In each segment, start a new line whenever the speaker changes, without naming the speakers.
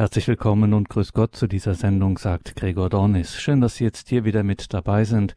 Herzlich willkommen und grüß Gott zu dieser Sendung, sagt Gregor Dornis. Schön, dass Sie jetzt hier wieder mit dabei sind.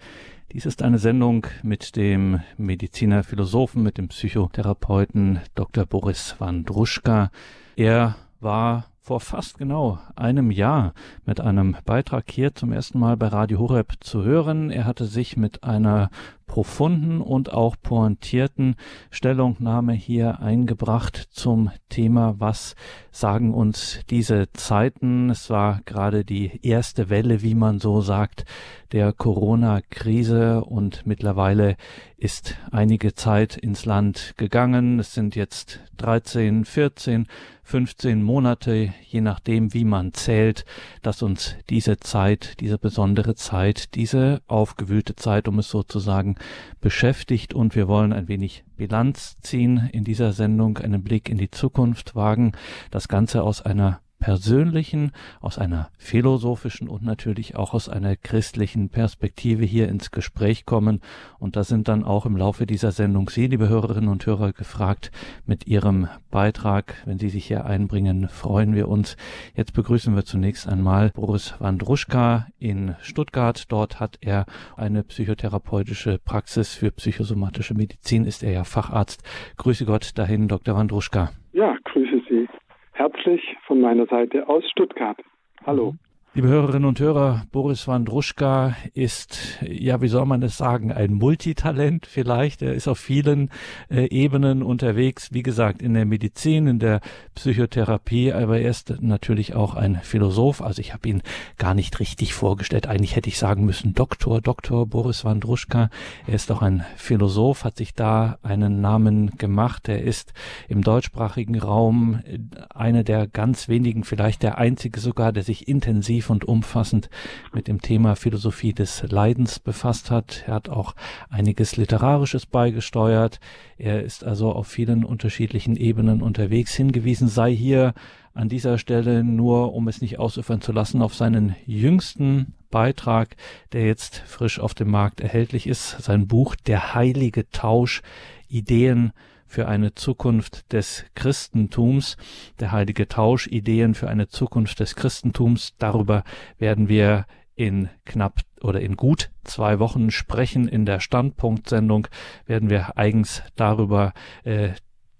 Dies ist eine Sendung mit dem Mediziner Philosophen, mit dem Psychotherapeuten Dr. Boris Wandruschka. Er war vor fast genau einem Jahr mit einem Beitrag hier zum ersten Mal bei Radio Horeb zu hören. Er hatte sich mit einer profunden und auch pointierten Stellungnahme hier eingebracht zum Thema, was sagen uns diese Zeiten. Es war gerade die erste Welle, wie man so sagt, der Corona-Krise und mittlerweile ist einige Zeit ins Land gegangen. Es sind jetzt 13, 14, 15 Monate, je nachdem, wie man zählt, dass uns diese Zeit, diese besondere Zeit, diese aufgewühlte Zeit, um es so zu sagen, beschäftigt. Und wir wollen ein wenig Bilanz ziehen in dieser Sendung, einen Blick in die Zukunft wagen, das Ganze aus einer persönlichen, aus einer philosophischen und natürlich auch aus einer christlichen Perspektive hier ins Gespräch kommen. Und da sind dann auch im Laufe dieser Sendung Sie, liebe Hörerinnen und Hörer, gefragt mit Ihrem Beitrag. Wenn Sie sich hier einbringen, freuen wir uns. Jetzt begrüßen wir zunächst einmal Boris Wandruschka in Stuttgart. Dort hat er eine psychotherapeutische Praxis für psychosomatische Medizin, ist er ja Facharzt. Grüße Gott dahin, Dr. Wandruschka.
Ja, grüße Sie herzlich von meiner Seite aus Stuttgart. Hallo.
Liebe Hörerinnen und Hörer, Boris Wandruschka ist, ja, wie soll man es sagen, ein Multitalent vielleicht. Er ist auf vielen äh, Ebenen unterwegs, wie gesagt, in der Medizin, in der Psychotherapie, aber er ist natürlich auch ein Philosoph. Also ich habe ihn gar nicht richtig vorgestellt. Eigentlich hätte ich sagen müssen Doktor, Doktor Boris Wandruschka. Er ist auch ein Philosoph, hat sich da einen Namen gemacht. Er ist im deutschsprachigen Raum äh, einer der ganz wenigen, vielleicht der einzige sogar, der sich intensiv intensiv und umfassend mit dem Thema Philosophie des Leidens befasst hat. Er hat auch einiges Literarisches beigesteuert. Er ist also auf vielen unterschiedlichen Ebenen unterwegs. Hingewiesen sei hier an dieser Stelle nur, um es nicht ausufern zu lassen, auf seinen jüngsten Beitrag, der jetzt frisch auf dem Markt erhältlich ist, sein Buch Der heilige Tausch, Ideen für eine Zukunft des Christentums, der heilige Tausch, Ideen für eine Zukunft des Christentums. Darüber werden wir in knapp oder in gut zwei Wochen sprechen. In der Standpunktsendung werden wir eigens darüber äh,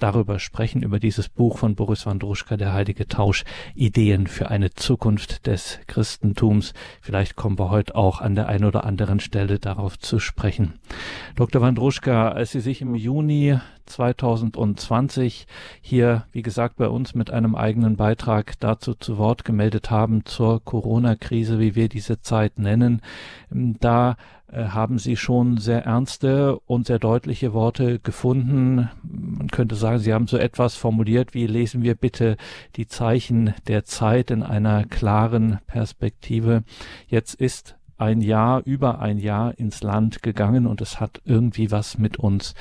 darüber sprechen, über dieses Buch von Boris Wandruschka, Der Heilige Tausch, Ideen für eine Zukunft des Christentums. Vielleicht kommen wir heute auch an der einen oder anderen Stelle darauf zu sprechen. Dr. Wandruschka, als Sie sich im Juni 2020 hier, wie gesagt, bei uns mit einem eigenen Beitrag dazu zu Wort gemeldet haben zur Corona-Krise, wie wir diese Zeit nennen, da äh, haben Sie schon sehr ernste und sehr deutliche Worte gefunden. Man könnte sagen, Sie haben so etwas formuliert wie lesen wir bitte die Zeichen der Zeit in einer klaren Perspektive. Jetzt ist ein Jahr, über ein Jahr ins Land gegangen und es hat irgendwie was mit uns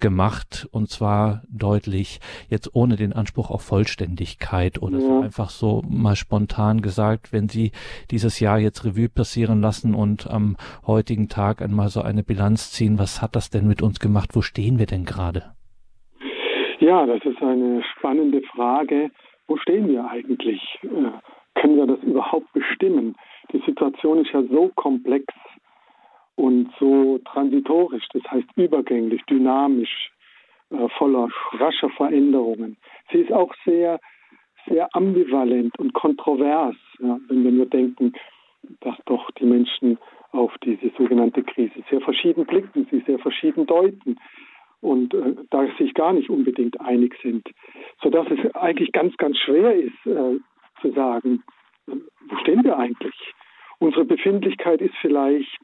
gemacht und zwar deutlich, jetzt ohne den Anspruch auf Vollständigkeit oder ja. so einfach so mal spontan gesagt, wenn Sie dieses Jahr jetzt Revue passieren lassen und am heutigen Tag einmal so eine Bilanz ziehen, was hat das denn mit uns gemacht? Wo stehen wir denn gerade?
Ja, das ist eine spannende Frage. Wo stehen wir eigentlich? Äh, können wir das überhaupt bestimmen? Die Situation ist ja so komplex und so transitorisch, das heißt übergänglich, dynamisch, äh, voller rascher Veränderungen. Sie ist auch sehr, sehr ambivalent und kontrovers, ja, wenn wir nur denken, dass doch die Menschen auf diese sogenannte Krise sehr verschieden blicken, sie sehr verschieden deuten und äh, da sich gar nicht unbedingt einig sind, sodass es eigentlich ganz, ganz schwer ist äh, zu sagen, wo stehen wir eigentlich? Unsere Befindlichkeit ist vielleicht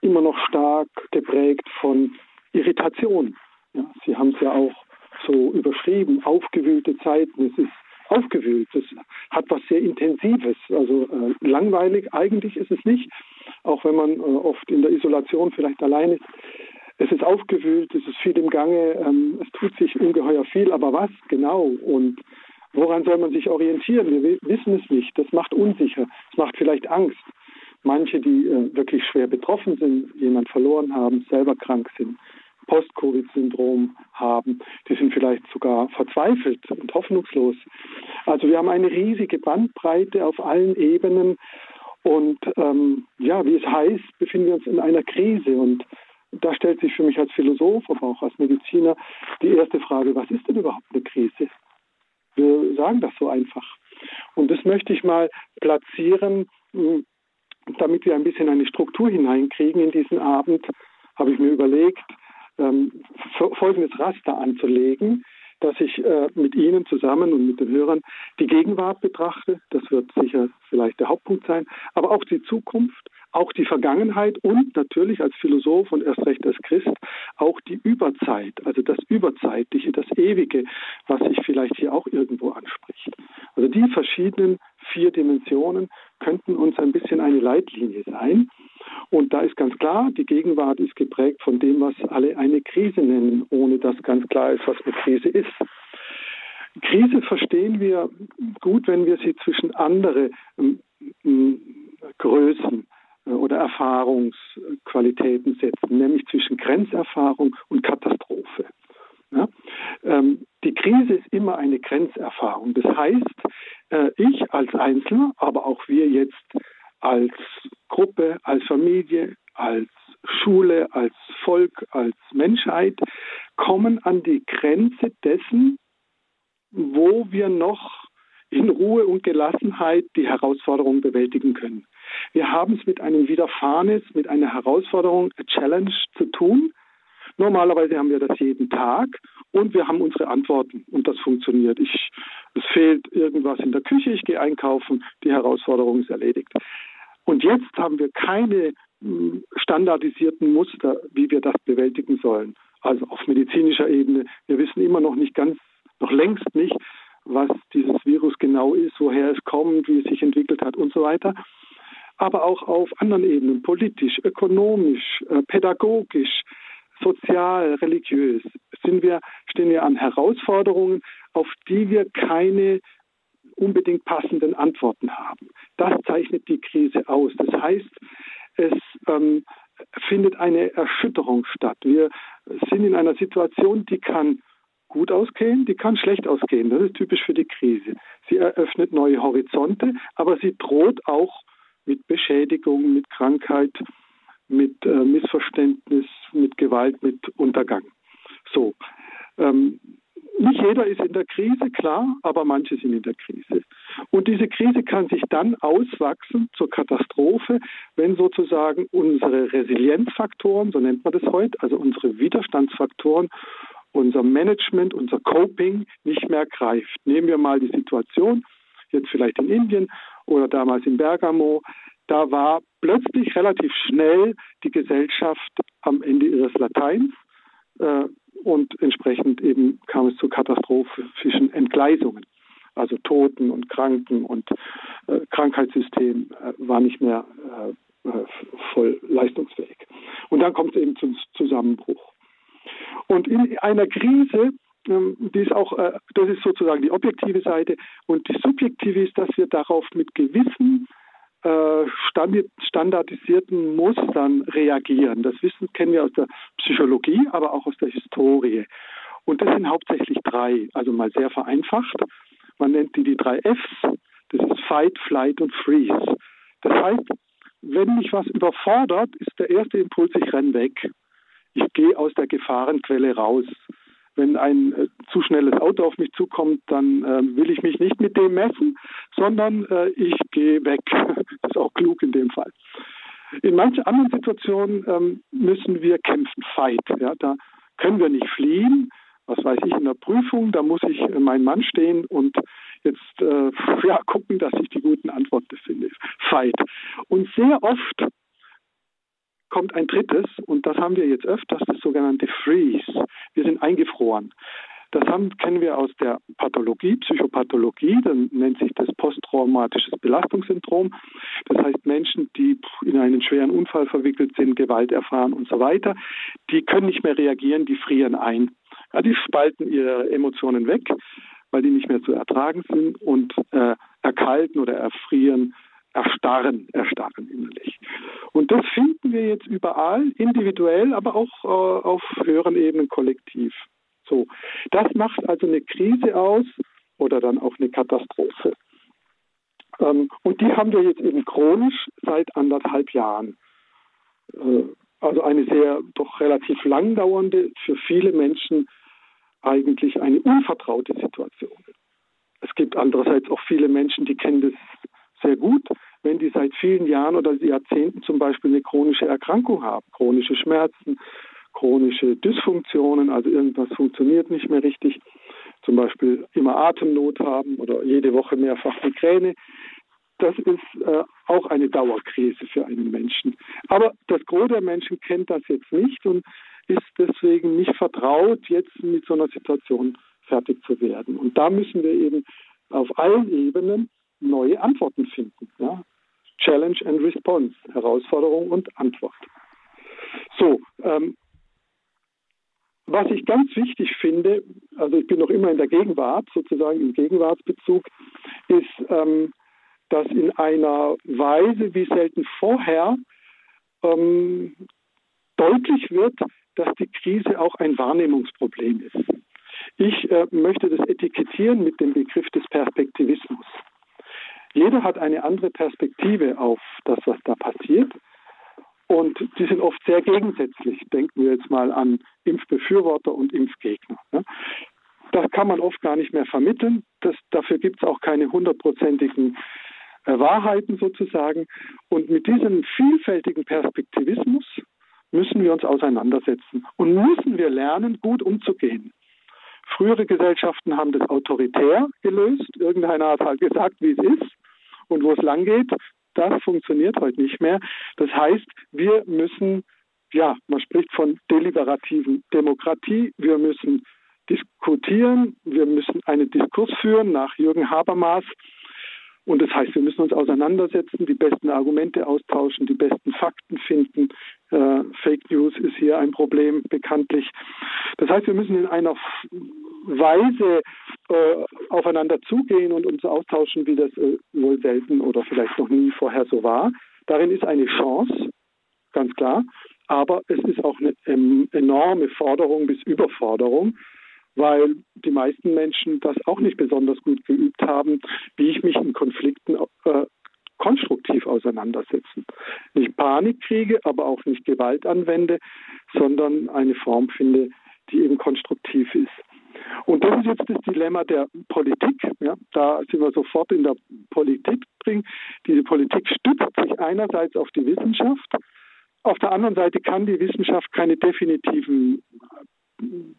immer noch stark geprägt von Irritation. Ja, Sie haben es ja auch so überschrieben, aufgewühlte Zeiten. Es ist aufgewühlt, es hat was sehr Intensives. Also äh, langweilig eigentlich ist es nicht, auch wenn man äh, oft in der Isolation vielleicht allein ist. Es ist aufgewühlt, es ist viel im Gange, ähm, es tut sich ungeheuer viel, aber was genau und woran soll man sich orientieren? Wir wissen es nicht. Das macht unsicher, es macht vielleicht Angst manche, die äh, wirklich schwer betroffen sind, jemand verloren haben, selber krank sind, Post-Covid-Syndrom haben. Die sind vielleicht sogar verzweifelt und hoffnungslos. Also wir haben eine riesige Bandbreite auf allen Ebenen. Und ähm, ja, wie es heißt, befinden wir uns in einer Krise. Und da stellt sich für mich als Philosoph, aber auch als Mediziner die erste Frage, was ist denn überhaupt eine Krise? Wir sagen das so einfach. Und das möchte ich mal platzieren, hm, damit wir ein bisschen eine Struktur hineinkriegen in diesen Abend, habe ich mir überlegt, ähm, folgendes Raster anzulegen, dass ich äh, mit Ihnen zusammen und mit den Hörern die Gegenwart betrachte. Das wird sicher vielleicht der Hauptpunkt sein, aber auch die Zukunft auch die Vergangenheit und natürlich als Philosoph und erst recht als Christ auch die Überzeit, also das Überzeitliche, das Ewige, was sich vielleicht hier auch irgendwo anspricht. Also die verschiedenen vier Dimensionen könnten uns ein bisschen eine Leitlinie sein. Und da ist ganz klar, die Gegenwart ist geprägt von dem, was alle eine Krise nennen, ohne dass ganz klar ist, was eine Krise ist. Krise verstehen wir gut, wenn wir sie zwischen andere ähm, Größen äh, oder Erfahrungsqualitäten setzen, nämlich zwischen Grenzerfahrung und Katastrophe. Ja? Ähm, die Krise ist immer eine Grenzerfahrung. Das heißt, äh, ich als Einzelner, aber auch wir jetzt als Gruppe, als Familie, als Schule, als Volk, als Menschheit kommen an die Grenze dessen, wo wir noch in Ruhe und Gelassenheit die Herausforderung bewältigen können. Wir haben es mit einem Widerfahrenes, mit einer Herausforderung, a Challenge zu tun. Normalerweise haben wir das jeden Tag und wir haben unsere Antworten und das funktioniert. Ich, es fehlt irgendwas in der Küche, ich gehe einkaufen, die Herausforderung ist erledigt. Und jetzt haben wir keine hm, standardisierten Muster, wie wir das bewältigen sollen. Also auf medizinischer Ebene. Wir wissen immer noch nicht ganz, noch längst nicht, was dieses Virus genau ist, woher es kommt, wie es sich entwickelt hat und so weiter aber auch auf anderen Ebenen, politisch, ökonomisch, äh, pädagogisch, sozial, religiös, sind wir, stehen wir an Herausforderungen, auf die wir keine unbedingt passenden Antworten haben. Das zeichnet die Krise aus. Das heißt, es ähm, findet eine Erschütterung statt. Wir sind in einer Situation, die kann gut ausgehen, die kann schlecht ausgehen. Das ist typisch für die Krise. Sie eröffnet neue Horizonte, aber sie droht auch mit Beschädigung, mit Krankheit, mit äh, Missverständnis, mit Gewalt, mit Untergang. So. Ähm, nicht jeder ist in der Krise, klar, aber manche sind in der Krise. Und diese Krise kann sich dann auswachsen zur Katastrophe, wenn sozusagen unsere Resilienzfaktoren, so nennt man das heute, also unsere Widerstandsfaktoren, unser Management, unser Coping nicht mehr greift. Nehmen wir mal die Situation, jetzt vielleicht in Indien, oder damals in Bergamo, da war plötzlich relativ schnell die Gesellschaft am Ende ihres Lateins äh, und entsprechend eben kam es zu katastrophischen Entgleisungen. Also Toten und Kranken und äh, Krankheitssystem äh, war nicht mehr äh, äh, voll leistungsfähig. Und dann kommt es eben zum Zusammenbruch. Und in einer Krise die ist auch, äh, das ist sozusagen die objektive Seite. Und die subjektive ist, dass wir darauf mit gewissen äh, standardisierten Mustern reagieren. Das Wissen kennen wir aus der Psychologie, aber auch aus der Historie. Und das sind hauptsächlich drei, also mal sehr vereinfacht. Man nennt die die drei Fs. Das ist Fight, Flight und Freeze. Das heißt, wenn mich was überfordert, ist der erste Impuls, ich renne weg. Ich gehe aus der Gefahrenquelle raus wenn ein äh, zu schnelles Auto auf mich zukommt, dann äh, will ich mich nicht mit dem messen, sondern äh, ich gehe weg. das ist auch klug in dem Fall. In manchen anderen Situationen ähm, müssen wir kämpfen, fight. Ja, da können wir nicht fliehen. Was weiß ich in der Prüfung, da muss ich äh, mein Mann stehen und jetzt äh, ja, gucken, dass ich die guten Antworten finde. Fight. Und sehr oft kommt ein drittes, und das haben wir jetzt öfters, das sogenannte Freeze. Wir sind eingefroren. Das haben, kennen wir aus der Pathologie, Psychopathologie, dann nennt sich das posttraumatisches Belastungssyndrom. Das heißt, Menschen, die in einen schweren Unfall verwickelt sind, Gewalt erfahren und so weiter, die können nicht mehr reagieren, die frieren ein. Ja, die spalten ihre Emotionen weg, weil die nicht mehr zu ertragen sind und äh, erkalten oder erfrieren erstarren, erstarren innerlich. Und das finden wir jetzt überall, individuell, aber auch äh, auf höheren Ebenen kollektiv. So, das macht also eine Krise aus oder dann auch eine Katastrophe. Ähm, und die haben wir jetzt eben chronisch seit anderthalb Jahren. Äh, also eine sehr doch relativ lang dauernde, für viele Menschen eigentlich eine unvertraute Situation. Es gibt andererseits auch viele Menschen, die kennen das sehr gut, wenn die seit vielen Jahren oder Jahrzehnten zum Beispiel eine chronische Erkrankung haben, chronische Schmerzen, chronische Dysfunktionen, also irgendwas funktioniert nicht mehr richtig, zum Beispiel immer Atemnot haben oder jede Woche mehrfach Migräne. Das ist äh, auch eine Dauerkrise für einen Menschen. Aber das Gros der Menschen kennt das jetzt nicht und ist deswegen nicht vertraut, jetzt mit so einer Situation fertig zu werden. Und da müssen wir eben auf allen Ebenen neue Antworten finden. Ja? Challenge and Response, Herausforderung und Antwort. So, ähm, was ich ganz wichtig finde, also ich bin noch immer in der Gegenwart, sozusagen im Gegenwartsbezug, ist, ähm, dass in einer Weise wie selten vorher ähm, deutlich wird, dass die Krise auch ein Wahrnehmungsproblem ist. Ich äh, möchte das etikettieren mit dem Begriff des Perspektivismus. Jeder hat eine andere Perspektive auf das, was da passiert. Und die sind oft sehr gegensätzlich. Denken wir jetzt mal an Impfbefürworter und Impfgegner. Das kann man oft gar nicht mehr vermitteln. Das, dafür gibt es auch keine hundertprozentigen äh, Wahrheiten sozusagen. Und mit diesem vielfältigen Perspektivismus müssen wir uns auseinandersetzen und müssen wir lernen, gut umzugehen. Frühere Gesellschaften haben das autoritär gelöst. Irgendeiner hat halt gesagt, wie es ist und wo es lang geht. Das funktioniert heute nicht mehr. Das heißt, wir müssen, ja, man spricht von deliberativen Demokratie. Wir müssen diskutieren. Wir müssen einen Diskurs führen nach Jürgen Habermas. Und das heißt, wir müssen uns auseinandersetzen, die besten Argumente austauschen, die besten Fakten finden. Äh, Fake News ist hier ein Problem bekanntlich. Das heißt, wir müssen in einer Weise äh, aufeinander zugehen und uns austauschen, wie das äh, wohl selten oder vielleicht noch nie vorher so war. Darin ist eine Chance, ganz klar. Aber es ist auch eine ähm, enorme Forderung bis Überforderung, weil die meisten Menschen das auch nicht besonders gut geübt haben, wie ich mich in Konflikten äh, konstruktiv auseinandersetzen. Nicht Panik kriege, aber auch nicht Gewalt anwende, sondern eine Form finde, die eben konstruktiv ist. Und das ist jetzt das Dilemma der Politik. Ja, da sind wir sofort in der Politik drin. Diese Politik stützt sich einerseits auf die Wissenschaft, auf der anderen Seite kann die Wissenschaft keine definitiven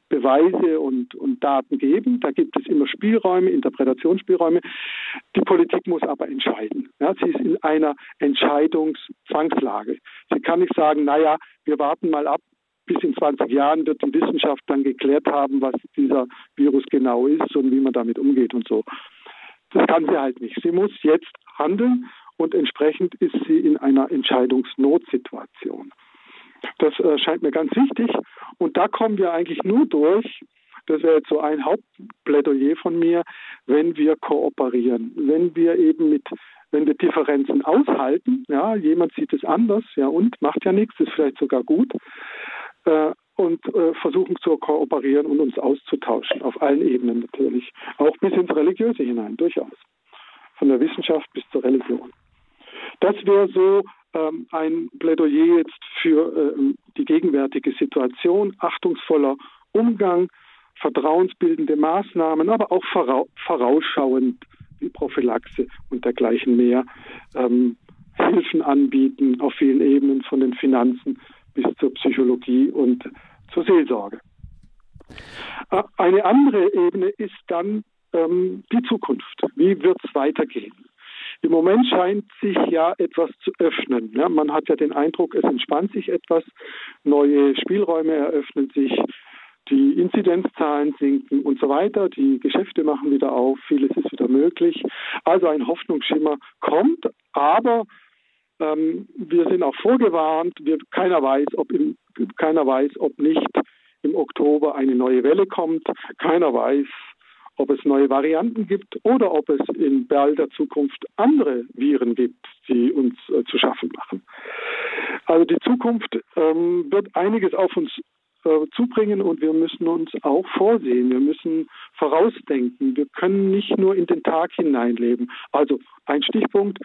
Beweise und, und Daten geben. Da gibt es immer Spielräume, Interpretationsspielräume. Die Politik muss aber entscheiden. Ja, sie ist in einer Entscheidungszwangslage. Sie kann nicht sagen, naja, wir warten mal ab, bis in 20 Jahren wird die Wissenschaft dann geklärt haben, was dieser Virus genau ist und wie man damit umgeht und so. Das kann sie halt nicht. Sie muss jetzt handeln und entsprechend ist sie in einer Entscheidungsnotsituation. Das äh, scheint mir ganz wichtig. Und da kommen wir eigentlich nur durch, das wäre jetzt so ein Hauptplädoyer von mir, wenn wir kooperieren, wenn wir eben mit, wenn wir Differenzen aushalten, ja, jemand sieht es anders, ja, und macht ja nichts, ist vielleicht sogar gut, und äh, versuchen zu kooperieren und uns auszutauschen, auf allen Ebenen natürlich, auch bis ins Religiöse hinein, durchaus, von der Wissenschaft bis zur Religion. Das wäre so ähm, ein Plädoyer jetzt für äh, die gegenwärtige Situation, achtungsvoller Umgang, vertrauensbildende Maßnahmen, aber auch vorausschauend wie Prophylaxe und dergleichen mehr, ähm, Hilfen anbieten auf vielen Ebenen von den Finanzen bis zur Psychologie und zur Seelsorge. Äh, eine andere Ebene ist dann ähm, die Zukunft. Wie wird es weitergehen? Im Moment scheint sich ja etwas zu öffnen. Ja, man hat ja den Eindruck, es entspannt sich etwas, neue Spielräume eröffnen sich, die Inzidenzzahlen sinken und so weiter, die Geschäfte machen wieder auf, vieles ist wieder möglich. Also ein Hoffnungsschimmer kommt, aber ähm, wir sind auch vorgewarnt, wir, keiner weiß, ob im, keiner weiß, ob nicht im Oktober eine neue Welle kommt, keiner weiß, ob es neue Varianten gibt oder ob es in balder Zukunft andere Viren gibt, die uns äh, zu schaffen machen. Also die Zukunft ähm, wird einiges auf uns äh, zubringen und wir müssen uns auch vorsehen. Wir müssen vorausdenken. Wir können nicht nur in den Tag hineinleben. Also ein Stichpunkt,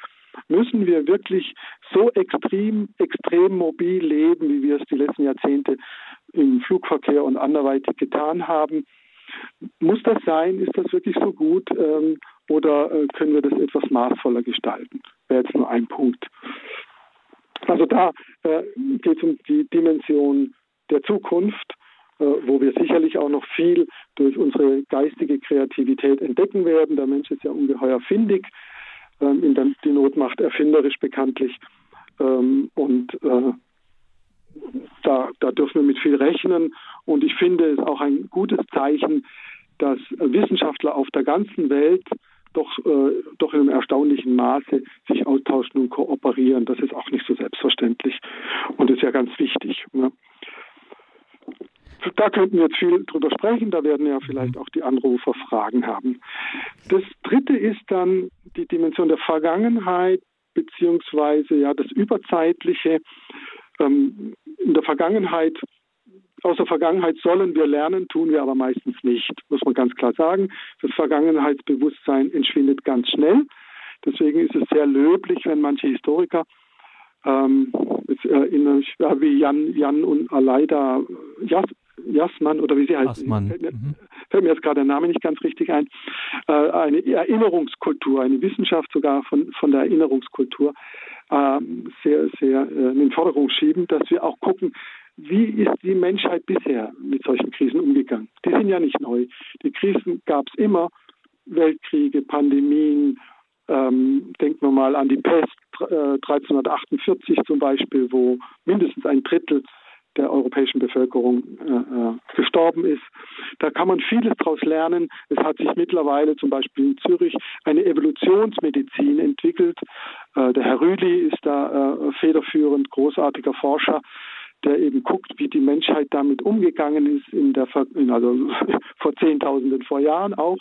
müssen wir wirklich so extrem, extrem mobil leben, wie wir es die letzten Jahrzehnte im Flugverkehr und anderweitig getan haben. Muss das sein? Ist das wirklich so gut? Ähm, oder äh, können wir das etwas maßvoller gestalten? Wäre jetzt nur ein Punkt. Also da äh, geht es um die Dimension der Zukunft, äh, wo wir sicherlich auch noch viel durch unsere geistige Kreativität entdecken werden. Der Mensch ist ja ungeheuer findig, ähm, in der, die Not macht erfinderisch bekanntlich. Ähm, und äh, da, da dürfen wir mit viel rechnen. Und ich finde es auch ein gutes Zeichen, dass Wissenschaftler auf der ganzen Welt doch, äh, doch in einem erstaunlichen Maße sich austauschen und kooperieren. Das ist auch nicht so selbstverständlich und ist ja ganz wichtig. Ne? Da könnten wir jetzt viel drüber sprechen, da werden ja vielleicht auch die Anrufer Fragen haben. Das dritte ist dann die Dimension der Vergangenheit beziehungsweise ja das Überzeitliche. Ähm, in der Vergangenheit aus der Vergangenheit sollen wir lernen, tun wir aber meistens nicht, muss man ganz klar sagen. Das Vergangenheitsbewusstsein entschwindet ganz schnell. Deswegen ist es sehr löblich, wenn manche Historiker, ähm, jetzt erinnere ich, ja, wie Jan, Jan und Aleida Jas, Jasman oder wie sie heißt, fällt, mir, mhm. fällt mir jetzt gerade der Name nicht ganz richtig ein, äh, eine Erinnerungskultur, eine Wissenschaft sogar von, von der Erinnerungskultur äh, sehr, sehr äh, in den Vordergrund schieben, dass wir auch gucken, wie ist die Menschheit bisher mit solchen Krisen umgegangen? Die sind ja nicht neu. Die Krisen gab es immer. Weltkriege, Pandemien, ähm, denken wir mal an die Pest äh, 1348 zum Beispiel, wo mindestens ein Drittel der europäischen Bevölkerung äh, äh, gestorben ist. Da kann man vieles daraus lernen. Es hat sich mittlerweile zum Beispiel in Zürich eine Evolutionsmedizin entwickelt. Äh, der Herr Rüli ist da äh, federführend, großartiger Forscher der eben guckt, wie die Menschheit damit umgegangen ist, in der, also vor Zehntausenden vor Jahren auch,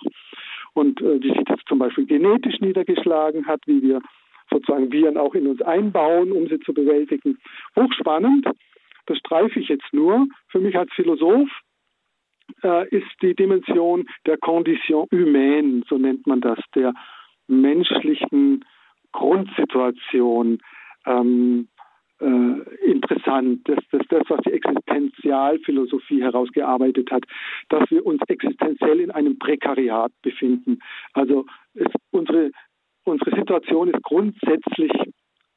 und äh, wie sich das zum Beispiel genetisch niedergeschlagen hat, wie wir sozusagen Viren auch in uns einbauen, um sie zu bewältigen. Hochspannend, das streife ich jetzt nur. Für mich als Philosoph äh, ist die Dimension der Condition humaine, so nennt man das, der menschlichen Grundsituation, ähm, äh, interessant, das, das, das, was die Existenzialphilosophie herausgearbeitet hat, dass wir uns existenziell in einem Prekariat befinden. Also es, unsere, unsere Situation ist grundsätzlich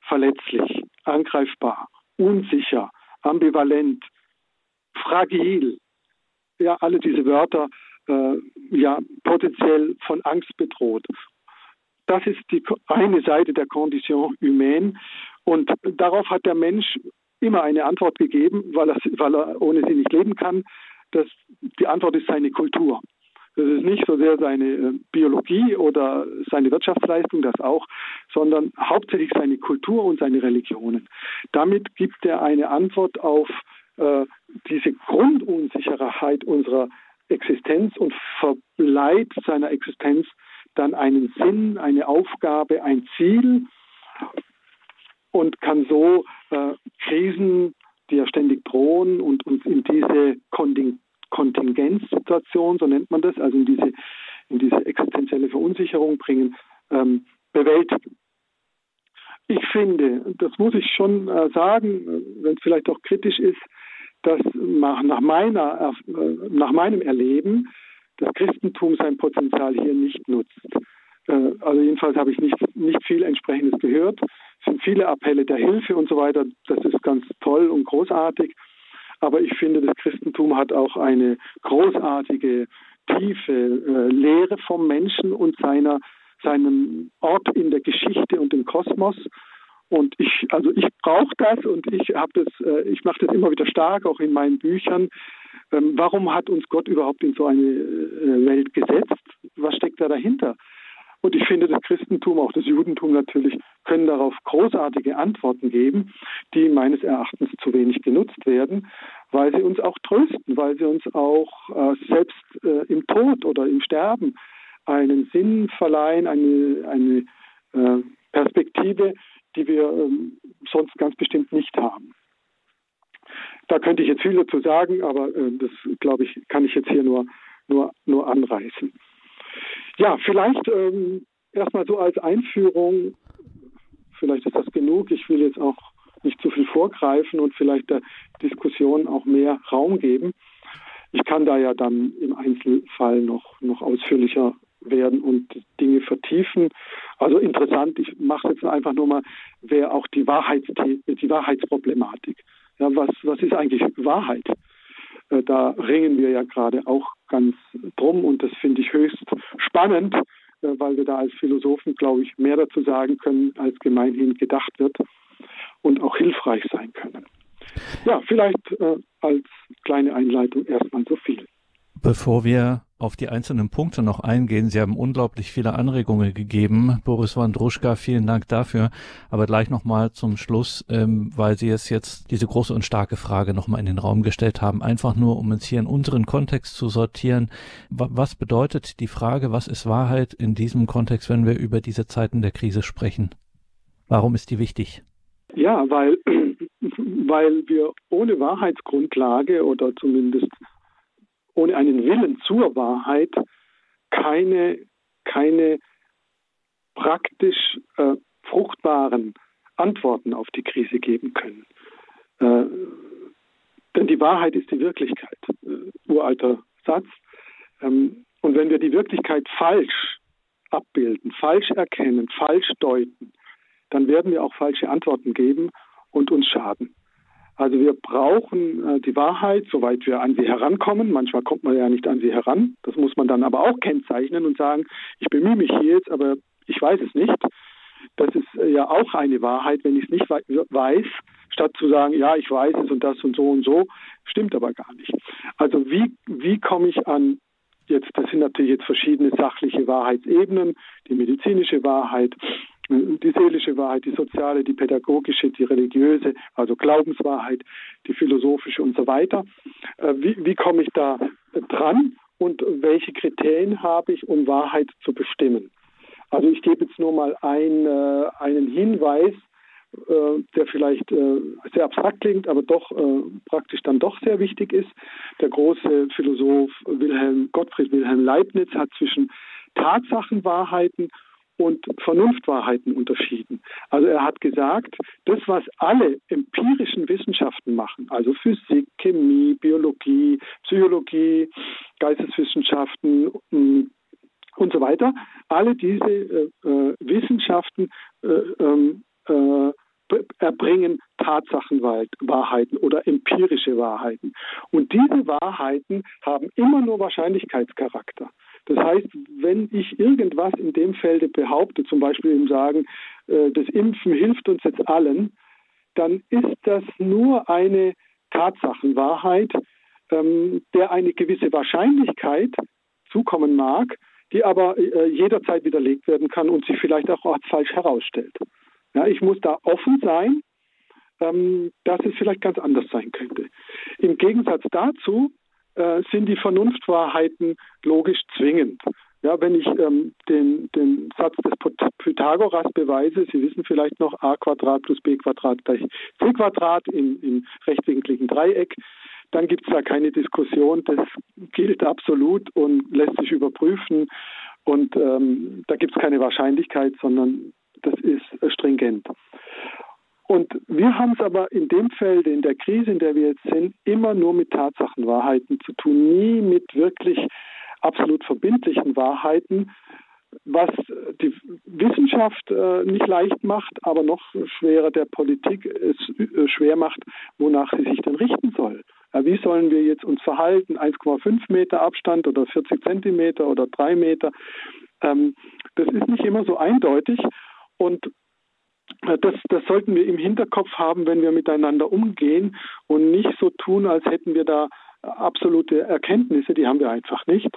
verletzlich, angreifbar, unsicher, ambivalent, fragil. Ja, alle diese Wörter, äh, ja, potenziell von Angst bedroht. Das ist die eine Seite der Condition humaine. Und darauf hat der Mensch immer eine Antwort gegeben, weil er, weil er ohne sie nicht leben kann. Das, die Antwort ist seine Kultur. Das ist nicht so sehr seine äh, Biologie oder seine Wirtschaftsleistung, das auch, sondern hauptsächlich seine Kultur und seine Religionen. Damit gibt er eine Antwort auf äh, diese Grundunsicherheit unserer Existenz und verleiht seiner Existenz dann einen Sinn, eine Aufgabe, ein Ziel so äh, Krisen, die ja ständig drohen und uns in diese Konting Kontingenzsituation, so nennt man das, also in diese, in diese existenzielle Verunsicherung bringen, ähm, bewältigen. Ich finde, das muss ich schon äh, sagen, wenn es vielleicht auch kritisch ist, dass nach, meiner, äh, nach meinem Erleben das Christentum sein Potenzial hier nicht nutzt. Äh, also jedenfalls habe ich nicht, nicht viel entsprechendes gehört. Viele Appelle der Hilfe und so weiter. Das ist ganz toll und großartig. Aber ich finde, das Christentum hat auch eine großartige, tiefe äh, Lehre vom Menschen und seiner, seinem Ort in der Geschichte und im Kosmos. Und ich, also ich brauche das und ich habe das, äh, ich mache das immer wieder stark, auch in meinen Büchern. Ähm, warum hat uns Gott überhaupt in so eine äh, Welt gesetzt? Was steckt da dahinter? Und ich finde, das Christentum, auch das Judentum natürlich, können darauf großartige Antworten geben, die meines Erachtens zu wenig genutzt werden, weil sie uns auch trösten, weil sie uns auch äh, selbst äh, im Tod oder im Sterben einen Sinn verleihen, eine, eine äh, Perspektive, die wir ähm, sonst ganz bestimmt nicht haben. Da könnte ich jetzt viel dazu sagen, aber äh, das, glaube ich, kann ich jetzt hier nur, nur, nur anreißen. Ja, vielleicht ähm, erstmal so als Einführung, vielleicht ist das genug. Ich will jetzt auch nicht zu viel vorgreifen und vielleicht der Diskussion auch mehr Raum geben. Ich kann da ja dann im Einzelfall noch, noch ausführlicher werden und Dinge vertiefen. Also interessant, ich mache jetzt einfach nur mal, wäre auch die, Wahrheits die Wahrheitsproblematik. Ja, was, was ist eigentlich Wahrheit? Äh, da ringen wir ja gerade auch ganz drum und das finde ich höchst spannend, äh, weil wir da als Philosophen, glaube ich, mehr dazu sagen können, als gemeinhin gedacht wird und auch hilfreich sein können. Ja, vielleicht äh, als kleine Einleitung erstmal so viel.
Bevor wir auf die einzelnen Punkte noch eingehen, Sie haben unglaublich viele Anregungen gegeben. Boris Wandruschka, vielen Dank dafür. Aber gleich nochmal zum Schluss, ähm, weil Sie es jetzt diese große und starke Frage nochmal in den Raum gestellt haben. Einfach nur, um uns hier in unseren Kontext zu sortieren. Was bedeutet die Frage, was ist Wahrheit in diesem Kontext, wenn wir über diese Zeiten der Krise sprechen? Warum ist die wichtig?
Ja, weil, weil wir ohne Wahrheitsgrundlage oder zumindest ohne einen Willen zur Wahrheit keine, keine praktisch äh, fruchtbaren Antworten auf die Krise geben können. Äh, denn die Wahrheit ist die Wirklichkeit. Äh, uralter Satz. Ähm, und wenn wir die Wirklichkeit falsch abbilden, falsch erkennen, falsch deuten, dann werden wir auch falsche Antworten geben und uns schaden. Also wir brauchen äh, die Wahrheit, soweit wir an sie herankommen. Manchmal kommt man ja nicht an sie heran. Das muss man dann aber auch kennzeichnen und sagen, ich bemühe mich hier jetzt, aber ich weiß es nicht. Das ist äh, ja auch eine Wahrheit, wenn ich es nicht weiß, statt zu sagen, ja, ich weiß es und das und so und so, stimmt aber gar nicht. Also wie, wie komme ich an jetzt, das sind natürlich jetzt verschiedene sachliche Wahrheitsebenen, die medizinische Wahrheit, die seelische Wahrheit, die soziale, die pädagogische, die religiöse, also Glaubenswahrheit, die philosophische und so weiter. Äh, wie, wie komme ich da dran und welche Kriterien habe ich, um Wahrheit zu bestimmen? Also ich gebe jetzt nur mal ein, äh, einen Hinweis, äh, der vielleicht sehr abstrakt klingt, aber doch praktisch dann doch sehr wichtig ist. Der große Philosoph Wilhelm Gottfried Wilhelm Leibniz hat zwischen Tatsachenwahrheiten und Vernunftwahrheiten unterschieden. Also er hat gesagt, das, was alle empirischen Wissenschaften machen, also Physik, Chemie, Biologie, Psychologie, Geisteswissenschaften mm, und so weiter, alle diese äh, äh Wissenschaften äh, ähm, äh, erbringen Tatsachenwahrheiten oder empirische Wahrheiten. Und diese Wahrheiten haben immer nur Wahrscheinlichkeitscharakter. Das heißt, wenn ich irgendwas in dem Felde behaupte, zum Beispiel im Sagen, äh, das Impfen hilft uns jetzt allen, dann ist das nur eine Tatsachenwahrheit, ähm, der eine gewisse Wahrscheinlichkeit zukommen mag, die aber äh, jederzeit widerlegt werden kann und sich vielleicht auch als falsch herausstellt. Ja, ich muss da offen sein, ähm, dass es vielleicht ganz anders sein könnte. Im Gegensatz dazu äh, sind die Vernunftwahrheiten logisch zwingend. Ja, wenn ich ähm, den, den Satz des Pythagoras beweise, Sie wissen vielleicht noch, a Quadrat plus b Quadrat gleich c Quadrat im, im rechtwinkligen Dreieck, dann gibt es da keine Diskussion. Das gilt absolut und lässt sich überprüfen. Und ähm, da gibt es keine Wahrscheinlichkeit, sondern das ist stringent. Und wir haben es aber in dem Feld, in der Krise, in der wir jetzt sind, immer nur mit Tatsachenwahrheiten zu tun, nie mit wirklich absolut verbindlichen Wahrheiten, was die Wissenschaft äh, nicht leicht macht, aber noch schwerer der Politik es äh, schwer macht, wonach sie sich denn richten soll. Wie sollen wir jetzt uns verhalten? 1,5 Meter Abstand oder 40 Zentimeter oder 3 Meter? Ähm, das ist nicht immer so eindeutig. Und das, das sollten wir im Hinterkopf haben, wenn wir miteinander umgehen und nicht so tun, als hätten wir da absolute Erkenntnisse, die haben wir einfach nicht.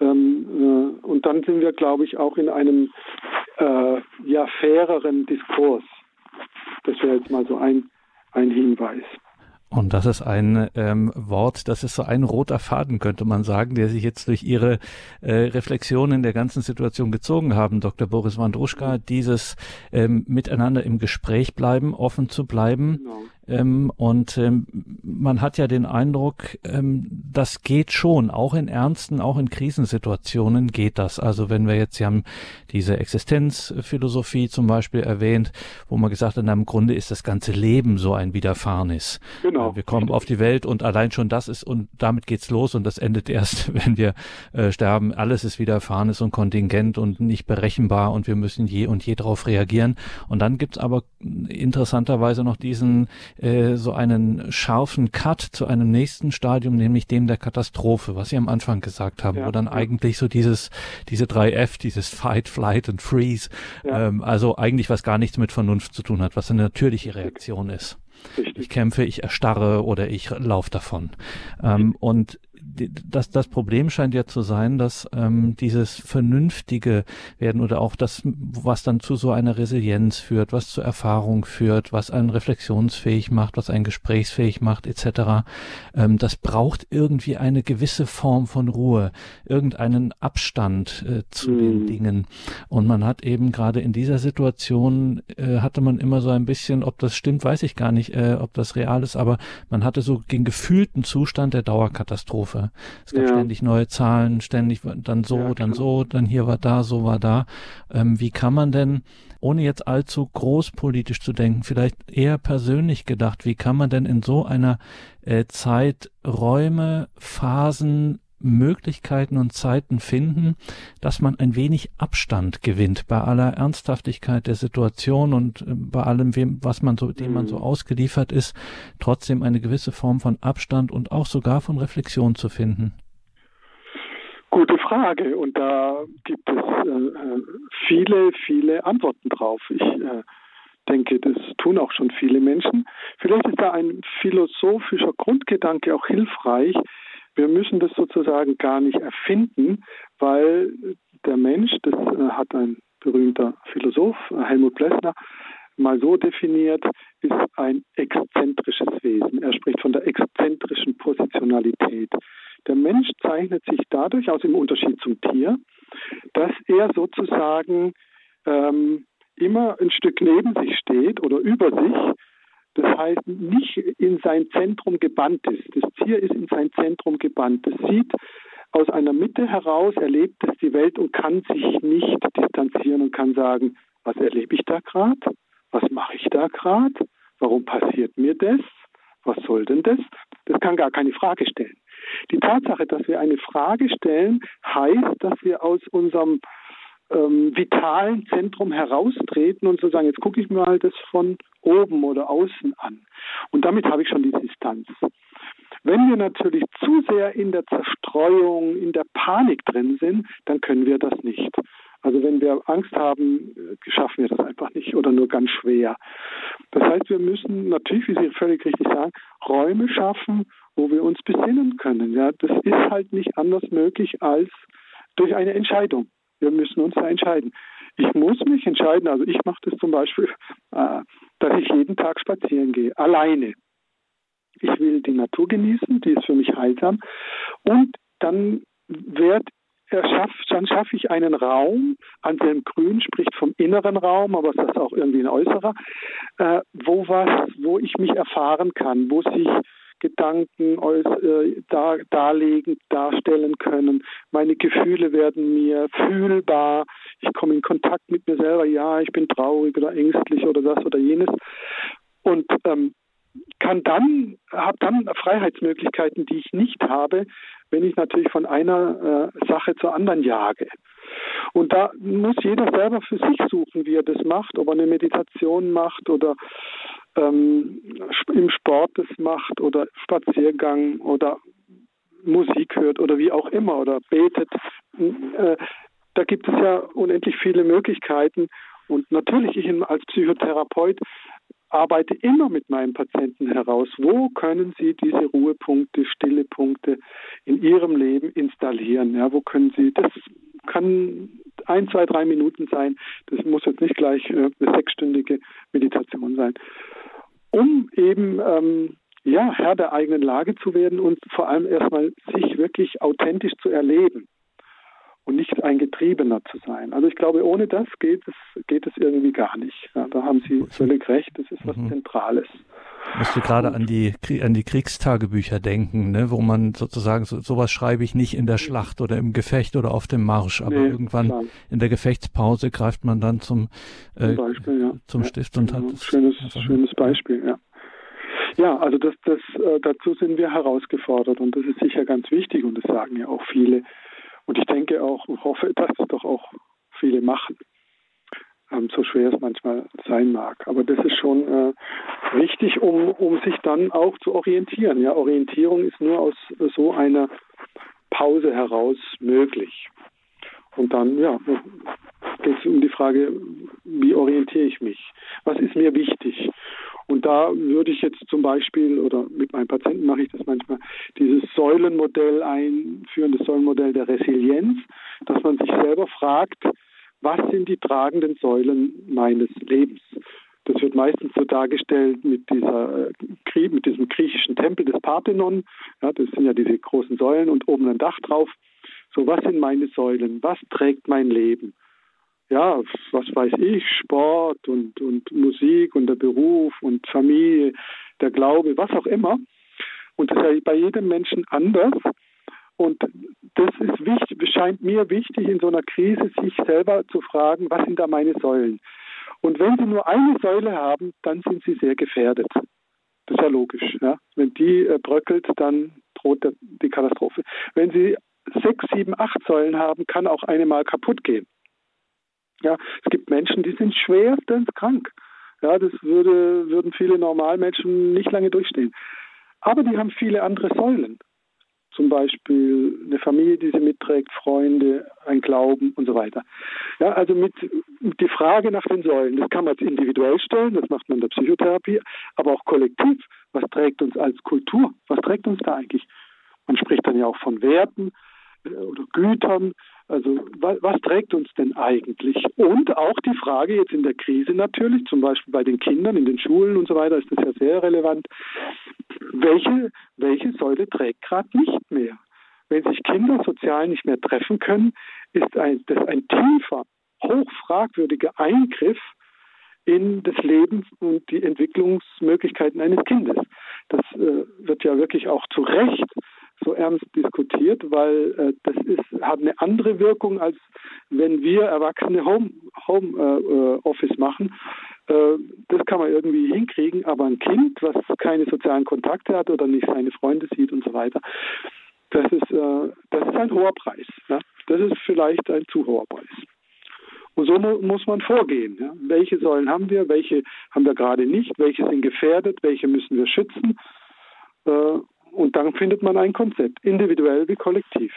Ähm, äh, und dann sind wir, glaube ich, auch in einem äh, ja faireren Diskurs. Das wäre jetzt mal so ein, ein Hinweis.
Und das ist ein ähm, Wort, das ist so ein roter Faden, könnte man sagen, der sich jetzt durch Ihre äh, Reflexionen der ganzen Situation gezogen haben, Dr. Boris Wandruschka, dieses ähm, Miteinander im Gespräch bleiben, offen zu bleiben, genau. Ähm, und ähm, man hat ja den Eindruck, ähm, das geht schon, auch in ernsten, auch in Krisensituationen geht das. Also wenn wir jetzt, Sie haben diese Existenzphilosophie zum Beispiel erwähnt, wo man gesagt hat, na, im Grunde ist das ganze Leben so ein Widerfahrenes. Genau. Äh, wir kommen auf die Welt und allein schon das ist und damit geht's los und das endet erst, wenn wir äh, sterben. Alles ist Widerfahrenes und kontingent und nicht berechenbar und wir müssen je und je darauf reagieren. Und dann gibt's aber interessanterweise noch diesen äh, so einen scharfen Cut zu einem nächsten Stadium, nämlich dem der Katastrophe, was Sie am Anfang gesagt haben, ja, wo dann ja. eigentlich so dieses, diese drei F, dieses Fight, Flight und Freeze, ja. ähm, also eigentlich was gar nichts mit Vernunft zu tun hat, was eine natürliche Reaktion ist. Richtig. Ich kämpfe, ich erstarre oder ich laufe davon. Ähm, und das, das Problem scheint ja zu sein, dass ähm, dieses vernünftige werden oder auch das, was dann zu so einer Resilienz führt, was zur Erfahrung führt, was einen reflexionsfähig macht, was einen gesprächsfähig macht, etc. Ähm, das braucht irgendwie eine gewisse Form von Ruhe, irgendeinen Abstand äh, zu mhm. den Dingen. Und man hat eben gerade in dieser Situation äh, hatte man immer so ein bisschen, ob das stimmt, weiß ich gar nicht, äh, ob das real ist, aber man hatte so den gefühlten Zustand der Dauerkatastrophe. Es gab ja. ständig neue Zahlen, ständig dann so, ja, dann so, dann hier war da, so war da. Ähm, wie kann man denn, ohne jetzt allzu großpolitisch zu denken, vielleicht eher persönlich gedacht, wie kann man denn in so einer äh, Zeit Räume, Phasen, Möglichkeiten und Zeiten finden, dass man ein wenig Abstand gewinnt bei aller Ernsthaftigkeit der Situation und äh, bei allem, wem, was man so, dem man so mhm. ausgeliefert ist, trotzdem eine gewisse Form von Abstand und auch sogar von Reflexion zu finden?
Gute Frage und da gibt es äh, viele, viele Antworten drauf. Ich äh, denke, das tun auch schon viele Menschen. Vielleicht ist da ein philosophischer Grundgedanke auch hilfreich, wir müssen das sozusagen gar nicht erfinden, weil der Mensch, das äh, hat ein berühmter Philosoph, Helmut Plessner, mal so definiert, ist ein exzentrisches Wesen. Er spricht von der exzentrischen Positionalität. Der Mensch zeichnet sich dadurch aus im Unterschied zum Tier, dass er sozusagen ähm, immer ein Stück neben sich steht oder über sich das heißt, nicht in sein Zentrum gebannt ist. Das Tier ist in sein Zentrum gebannt. Es sieht aus einer Mitte heraus, erlebt es die Welt und kann sich nicht distanzieren und kann sagen, was erlebe ich da gerade? Was mache ich da gerade? Warum passiert mir das? Was soll denn das? Das kann gar keine Frage stellen. Die Tatsache, dass wir eine Frage stellen, heißt, dass wir aus unserem ähm, vitalen Zentrum heraustreten und zu sagen, jetzt gucke ich mir mal das von oben oder außen an. Und damit habe ich schon die Distanz. Wenn wir natürlich zu sehr in der Zerstreuung, in der Panik drin sind, dann können wir das nicht. Also wenn wir Angst haben, äh, schaffen wir das einfach nicht oder nur ganz schwer. Das heißt, wir müssen natürlich, wie Sie völlig richtig sagen, Räume schaffen, wo wir uns besinnen können. Ja, das ist halt nicht anders möglich als durch eine Entscheidung. Wir müssen uns da entscheiden. Ich muss mich entscheiden, also ich mache das zum Beispiel, äh, dass ich jeden Tag spazieren gehe, alleine. Ich will die Natur genießen, die ist für mich heilsam. Und dann wird Schafft, dann schaffe ich einen Raum, Anselm Grün spricht vom inneren Raum, aber es ist auch irgendwie ein äußerer, äh, wo was, wo ich mich erfahren kann, wo sich Gedanken äh, dar, darlegen, darstellen können. Meine Gefühle werden mir fühlbar. Ich komme in Kontakt mit mir selber. Ja, ich bin traurig oder ängstlich oder das oder jenes. Und ähm, kann dann, habe dann Freiheitsmöglichkeiten, die ich nicht habe, wenn ich natürlich von einer äh, Sache zur anderen jage. Und da muss jeder selber für sich suchen, wie er das macht, ob er eine Meditation macht oder ähm, im Sport das macht oder Spaziergang oder Musik hört oder wie auch immer oder betet. Äh, da gibt es ja unendlich viele Möglichkeiten. Und natürlich, ich als Psychotherapeut arbeite immer mit meinen Patienten heraus, wo können sie diese Ruhepunkte, stille Punkte in ihrem Leben installieren. Ja, wo können sie, das kann ein, zwei, drei Minuten sein. Das muss jetzt nicht gleich äh, eine sechsstündige Meditation sein um eben ähm, ja, Herr der eigenen Lage zu werden und vor allem erstmal sich wirklich authentisch zu erleben und nicht ein Getriebener zu sein. Also ich glaube, ohne das geht es, geht es irgendwie gar nicht. Ja, da haben Sie völlig recht, das ist was mhm. Zentrales.
Ich musste gerade an die, an die Kriegstagebücher denken, ne, wo man sozusagen, so, sowas schreibe ich nicht in der Schlacht oder im Gefecht oder auf dem Marsch, aber nee, irgendwann klar. in der Gefechtspause greift man dann zum, äh, Beispiel, ja. zum ja, Stift und genau. hat
schönes, schönes Beispiel, ja. Ja, also das, das, äh, dazu sind wir herausgefordert und das ist sicher ganz wichtig und das sagen ja auch viele. Und ich denke auch und hoffe, dass das doch auch viele machen, ähm, so schwer es manchmal sein mag. Aber das ist schon äh, wichtig, um, um sich dann auch zu orientieren. Ja, Orientierung ist nur aus so einer Pause heraus möglich. Und dann, ja, geht es um die Frage, wie orientiere ich mich? Was ist mir wichtig? Und da würde ich jetzt zum Beispiel, oder mit meinen Patienten mache ich das manchmal, dieses Säulenmodell einführen, das Säulenmodell der Resilienz, dass man sich selber fragt, was sind die tragenden Säulen meines Lebens? Das wird meistens so dargestellt mit dieser äh, mit diesem griechischen Tempel des Parthenon. Ja, das sind ja diese großen Säulen und oben ein Dach drauf. So, was sind meine Säulen? Was trägt mein Leben? Ja, was weiß ich, Sport und, und Musik und der Beruf und Familie, der Glaube, was auch immer. Und das ist ja bei jedem Menschen anders. Und das ist wichtig, scheint mir wichtig, in so einer Krise sich selber zu fragen, was sind da meine Säulen? Und wenn Sie nur eine Säule haben, dann sind Sie sehr gefährdet. Das ist ja logisch. Ja? Wenn die äh, bröckelt, dann droht die Katastrophe. Wenn Sie sechs, sieben, acht Säulen haben, kann auch eine mal kaputt gehen. Ja, es gibt Menschen, die sind schwerstens krank. Ja, das würde, würden viele Normalmenschen nicht lange durchstehen. Aber die haben viele andere Säulen. Zum Beispiel eine Familie, die sie mitträgt, Freunde, ein Glauben und so weiter. Ja, also mit, die Frage nach den Säulen, das kann man jetzt individuell stellen, das macht man in der Psychotherapie, aber auch kollektiv. Was trägt uns als Kultur? Was trägt uns da eigentlich? Man spricht dann ja auch von Werten äh, oder Gütern. Also was, was, trägt uns denn eigentlich? Und auch die Frage jetzt in der Krise natürlich, zum Beispiel bei den Kindern in den Schulen und so weiter, ist das ja sehr relevant. Welche, welche Säule trägt gerade nicht mehr? Wenn sich Kinder sozial nicht mehr treffen können, ist ein, das ein tiefer, hochfragwürdiger Eingriff in das Leben und die Entwicklungsmöglichkeiten eines Kindes. Das äh, wird ja wirklich auch zu Recht so ernst diskutiert, weil äh, das ist, hat eine andere Wirkung, als wenn wir Erwachsene Home, Home äh, Office machen. Äh, das kann man irgendwie hinkriegen, aber ein Kind, was keine sozialen Kontakte hat oder nicht seine Freunde sieht und so weiter, das ist, äh, das ist ein hoher Preis. Ja? Das ist vielleicht ein zu hoher Preis. Und so mu muss man vorgehen. Ja? Welche Säulen haben wir, welche haben wir gerade nicht, welche sind gefährdet, welche müssen wir schützen. Äh, und dann findet man ein Konzept, individuell wie kollektiv.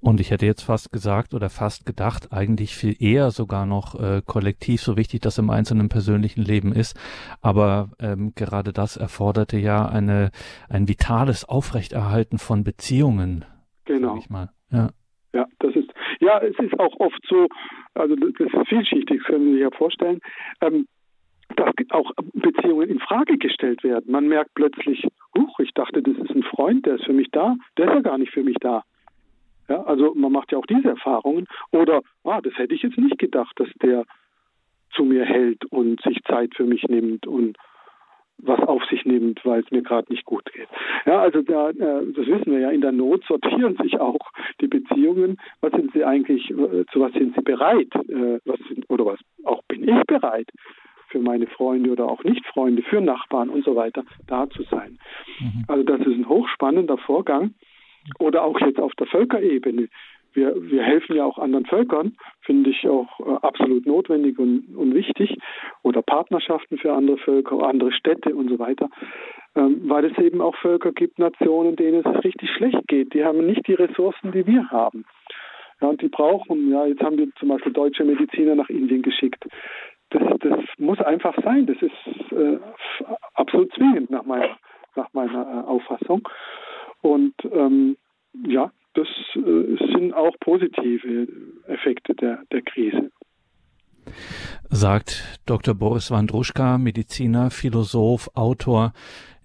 Und ich hätte jetzt fast gesagt oder fast gedacht, eigentlich viel eher sogar noch äh, kollektiv, so wichtig das im einzelnen persönlichen Leben ist. Aber ähm, gerade das erforderte ja eine, ein vitales Aufrechterhalten von Beziehungen.
Genau. Ich mal. Ja. ja, das ist, ja, es ist auch oft so, also das ist vielschichtig, können Sie sich ja vorstellen. Ähm, dass auch Beziehungen in Frage gestellt werden. Man merkt plötzlich, huch, ich dachte, das ist ein Freund, der ist für mich da, der ist ja gar nicht für mich da. Ja, also man macht ja auch diese Erfahrungen. Oder, ah, das hätte ich jetzt nicht gedacht, dass der zu mir hält und sich Zeit für mich nimmt und was auf sich nimmt, weil es mir gerade nicht gut geht. Ja, also da, äh, das wissen wir ja, in der Not sortieren sich auch die Beziehungen. Was sind sie eigentlich, äh, zu was sind sie bereit? Äh, was sind, oder was auch bin ich bereit? Für meine Freunde oder auch Nicht-Freunde, für Nachbarn und so weiter da zu sein. Mhm. Also das ist ein hochspannender Vorgang. Oder auch jetzt auf der Völkerebene. Wir, wir helfen ja auch anderen Völkern, finde ich auch äh, absolut notwendig und, und wichtig. Oder Partnerschaften für andere Völker, andere Städte und so weiter. Ähm, weil es eben auch Völker gibt, Nationen, denen es richtig schlecht geht. Die haben nicht die Ressourcen, die wir haben. Ja, und die brauchen, ja, jetzt haben wir zum Beispiel deutsche Mediziner nach Indien geschickt das, das muss einfach sein. Das ist äh, absolut zwingend nach meiner, nach meiner äh, Auffassung. Und ähm, ja, das äh, sind auch positive Effekte der, der Krise.
Sagt Dr. Boris Wandruschka, Mediziner, Philosoph, Autor.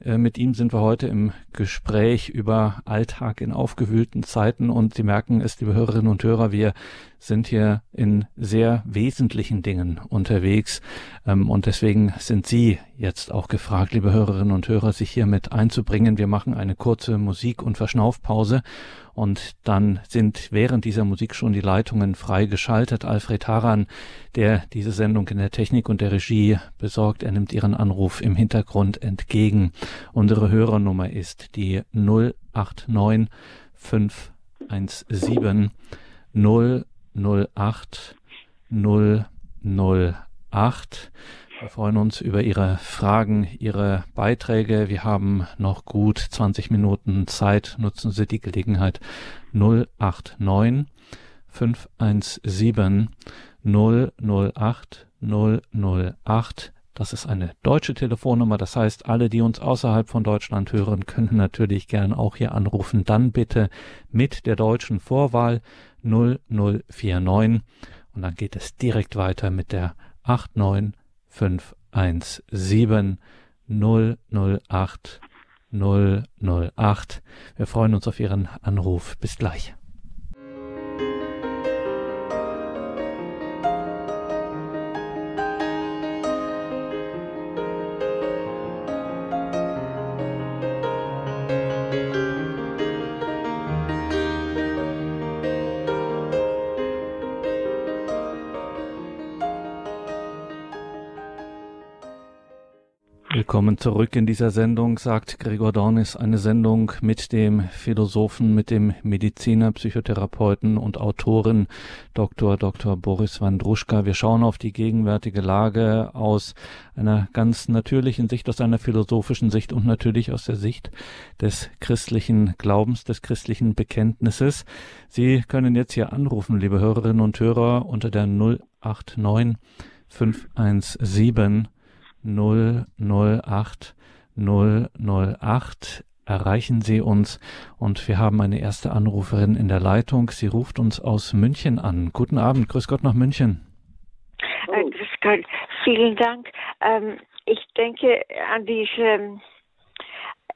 Äh, mit ihm sind wir heute im Gespräch über Alltag in aufgewühlten Zeiten. Und Sie merken es, liebe Hörerinnen und Hörer, wir sind hier in sehr wesentlichen Dingen unterwegs. Ähm, und deswegen sind Sie jetzt auch gefragt, liebe Hörerinnen und Hörer, sich hier mit einzubringen. Wir machen eine kurze Musik- und Verschnaufpause und dann sind während dieser Musik schon die Leitungen freigeschaltet. Alfred Haran, der diese Sendung in der Technik und der Regie besorgt, er nimmt Ihren Anruf im Hintergrund entgegen. Unsere Hörernummer ist die 089 517 008 008. Wir freuen uns über Ihre Fragen, Ihre Beiträge. Wir haben noch gut 20 Minuten Zeit. Nutzen Sie die Gelegenheit 089 517 008 008. Das ist eine deutsche Telefonnummer. Das heißt, alle, die uns außerhalb von Deutschland hören, können natürlich gern auch hier anrufen. Dann bitte mit der deutschen Vorwahl 0049. Und dann geht es direkt weiter mit der 89 517 008 008. Wir freuen uns auf Ihren Anruf. Bis gleich. Willkommen zurück in dieser Sendung, sagt Gregor Dornis, eine Sendung mit dem Philosophen, mit dem Mediziner, Psychotherapeuten und Autoren Dr. Dr. Boris Wandruschka. Wir schauen auf die gegenwärtige Lage aus einer ganz natürlichen Sicht, aus einer philosophischen Sicht und natürlich aus der Sicht des christlichen Glaubens, des christlichen Bekenntnisses. Sie können jetzt hier anrufen, liebe Hörerinnen und Hörer, unter der 089 517 008 008 erreichen Sie uns und wir haben eine erste Anruferin in der Leitung. Sie ruft uns aus München an. Guten Abend, grüß Gott nach München.
Äh, grüß Gott, vielen Dank. Ähm, ich denke an diese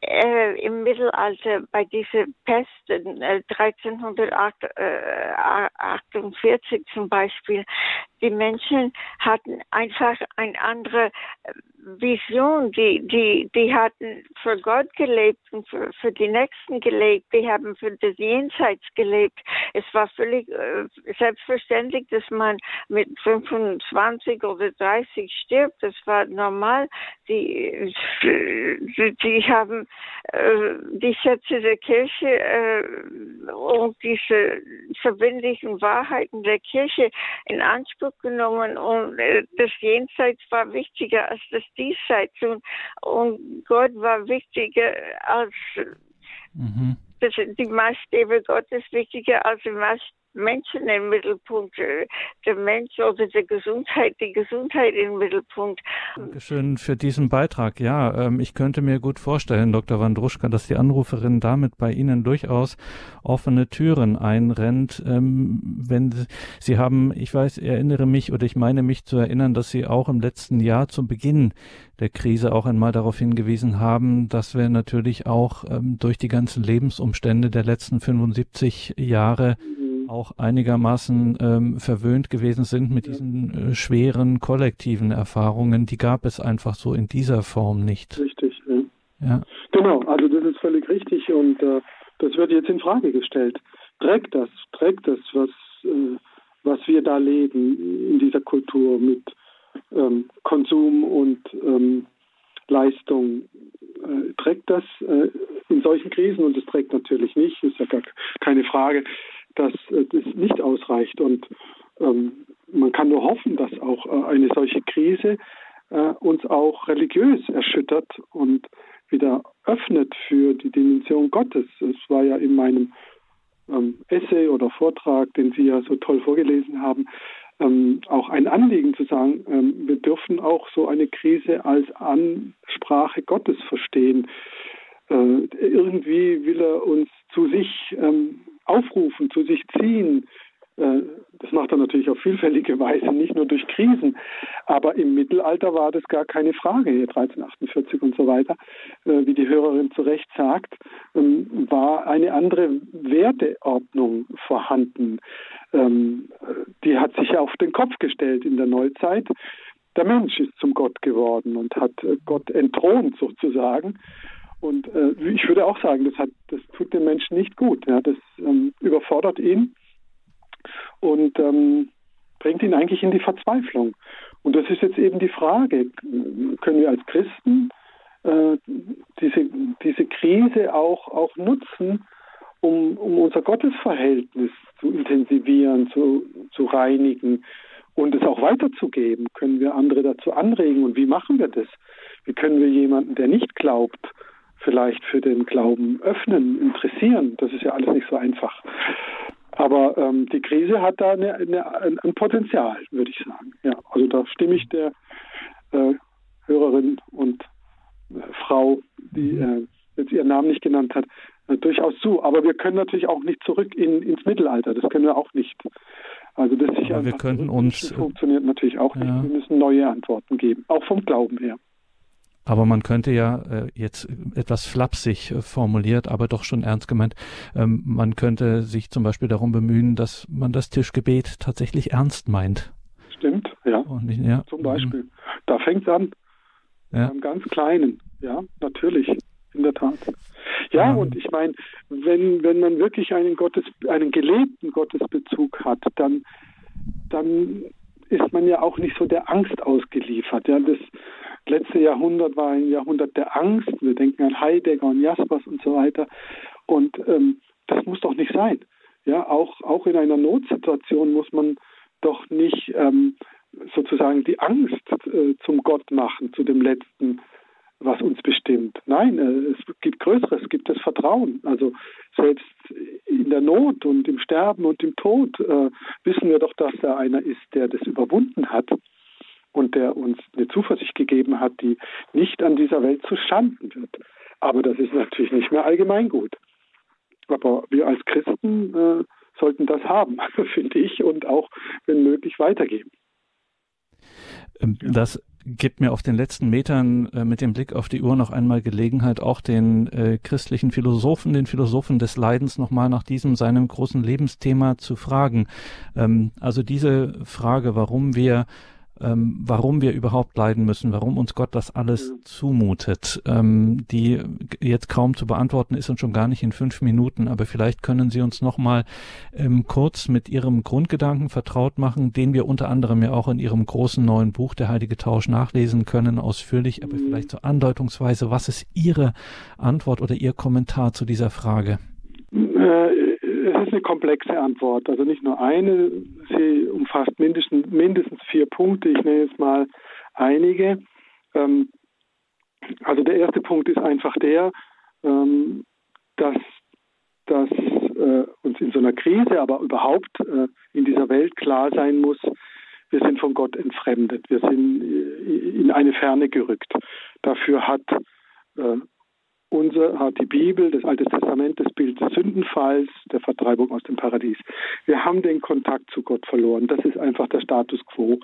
äh, im Mittelalter bei dieser Pest äh, 1348 zum Beispiel, die Menschen hatten einfach eine andere äh, Vision. Die, die, die hatten für Gott gelebt und für, für die Nächsten gelebt. Die haben für das Jenseits gelebt. Es war völlig äh, selbstverständlich, dass man mit 25 oder 30 stirbt. Das war normal. Die, die, die haben äh, die Sätze der Kirche äh, und diese verbindlichen Wahrheiten der Kirche in Anspruch genommen und äh, das Jenseits war wichtiger als das Diesseits und, und Gott war wichtiger als mhm. das, die Maßstäbe Gottes wichtiger als die Maßstäbe Menschen im Mittelpunkt, äh, der Mensch oder die Gesundheit, die Gesundheit im Mittelpunkt.
Dankeschön für diesen Beitrag. Ja, ähm, ich könnte mir gut vorstellen, Dr. Wandruschka, dass die Anruferin damit bei Ihnen durchaus offene Türen einrennt. Ähm, wenn Sie, Sie haben, ich weiß, erinnere mich oder ich meine mich zu erinnern, dass Sie auch im letzten Jahr zu Beginn der Krise auch einmal darauf hingewiesen haben, dass wir natürlich auch ähm, durch die ganzen Lebensumstände der letzten 75 Jahre auch einigermaßen ähm, verwöhnt gewesen sind mit diesen äh, schweren kollektiven Erfahrungen. Die gab es einfach so in dieser Form nicht.
Richtig, ja. ja. Genau, also das ist völlig richtig und äh, das wird jetzt in Frage gestellt. Trägt das, trägt das, was, äh, was wir da leben in dieser Kultur mit ähm, Konsum und ähm, Leistung, äh, trägt das äh, in solchen Krisen und es trägt natürlich nicht, ist ja gar keine Frage dass äh, das nicht ausreicht. Und ähm, man kann nur hoffen, dass auch äh, eine solche Krise äh, uns auch religiös erschüttert und wieder öffnet für die Dimension Gottes. Es war ja in meinem ähm, Essay oder Vortrag, den Sie ja so toll vorgelesen haben, ähm, auch ein Anliegen zu sagen, ähm, wir dürfen auch so eine Krise als Ansprache Gottes verstehen. Äh, irgendwie will er uns zu sich ähm, aufrufen, zu sich ziehen, Äh, das macht er natürlich auf vielfältige Weise, nicht nur durch Krisen. Aber im Mittelalter war das gar keine Frage, 1348 und so weiter, äh, wie die Hörerin zu Recht sagt, ähm, war eine andere Werteordnung vorhanden. Ähm, die hat sich auf den Kopf gestellt in der Neuzeit. Der Mensch ist zum Gott geworden und hat Gott entthront sozusagen. Und ich würde auch sagen, das, hat, das tut dem Menschen nicht gut. das ähm, überfordert ihn und ähm, bringt ihn eigentlich in die Verzweiflung. Und das ist jetzt eben die Frage, können wir als Christen äh, diese, diese Krise auch, auch nutzen, um, um unser Gottesverhältnis zu intensivieren, zu, zu reinigen und es auch weiterzugeben? Können wir andere dazu anregen? Und wie machen wir das? Wie können wir jemanden, der nicht glaubt, vielleicht für den Glauben öffnen, interessieren? Das ist ja alles nicht so einfach. Aber ähm, die Krise hat da eine, eine, ein Potenzial, würde ich sagen. Ja, also da stimme ich der äh, Hörerin und äh, Frau, die mhm. äh, jetzt ihren Namen nicht genannt hat, äh, durchaus zu. Aber wir können natürlich auch nicht zurück in, ins Mittelalter. Das können wir auch nicht.
Also das sich wir könnten uns
funktioniert natürlich auch nicht. Wir müssen neue Antworten geben, auch vom Glauben her.
Aber man könnte ja äh, jetzt etwas flapsig äh, formuliert, aber doch schon ernst gemeint, ähm, man könnte sich zum Beispiel darum bemühen, dass man das Tischgebet tatsächlich ernst meint.
Stimmt, ja. Nicht, ja. Zum Beispiel. Mhm. Da fängt es an. Ja. Beim ganz Kleinen, ja, natürlich, in der Tat. Ja, ja. und ich meine, wenn, wenn man wirklich einen Gottes, einen gelebten Gottesbezug hat, dann, dann ist man ja auch nicht so der Angst ausgeliefert. Ja, das letzte Jahrhundert war ein Jahrhundert der Angst. Wir denken an Heidegger und Jaspers und so weiter. Und ähm, das muss doch nicht sein. Ja, auch, auch in einer Notsituation muss man doch nicht ähm, sozusagen die Angst äh, zum Gott machen, zu dem Letzten, was uns bestimmt. Nein, äh, es gibt Größeres, es gibt das Vertrauen. Also selbst in der Not und im Sterben und im Tod äh, wissen wir doch, dass da einer ist, der das überwunden hat und der uns eine Zuversicht gegeben hat, die nicht an dieser Welt zu Schanden wird. Aber das ist natürlich nicht mehr allgemeingut. Aber wir als Christen äh, sollten das haben, finde ich, und auch, wenn möglich, weitergeben.
Ähm, das gibt mir auf den letzten Metern äh, mit dem Blick auf die Uhr noch einmal Gelegenheit, auch den äh, christlichen Philosophen, den Philosophen des Leidens nochmal nach diesem seinem großen Lebensthema zu fragen. Ähm, also diese Frage, warum wir ähm, warum wir überhaupt leiden müssen, warum uns Gott das alles zumutet, ähm, die jetzt kaum zu beantworten ist und schon gar nicht in fünf Minuten. Aber vielleicht können Sie uns noch mal ähm, kurz mit Ihrem Grundgedanken vertraut machen, den wir unter anderem ja auch in Ihrem großen neuen Buch Der Heilige Tausch nachlesen können, ausführlich, aber vielleicht so andeutungsweise. Was ist Ihre Antwort oder Ihr Kommentar zu dieser Frage?
Es ist eine komplexe Antwort, also nicht nur eine. Sie umfasst mindestens, mindestens vier Punkte. Ich nenne jetzt mal einige. Ähm, also der erste Punkt ist einfach der, ähm, dass, dass äh, uns in so einer Krise, aber überhaupt äh, in dieser Welt klar sein muss, wir sind von Gott entfremdet, wir sind äh, in eine Ferne gerückt. Dafür hat äh, unser hat die Bibel, das Alte Testament, das Bild des Sündenfalls, der Vertreibung aus dem Paradies. Wir haben den Kontakt zu Gott verloren. Das ist einfach der Status quo.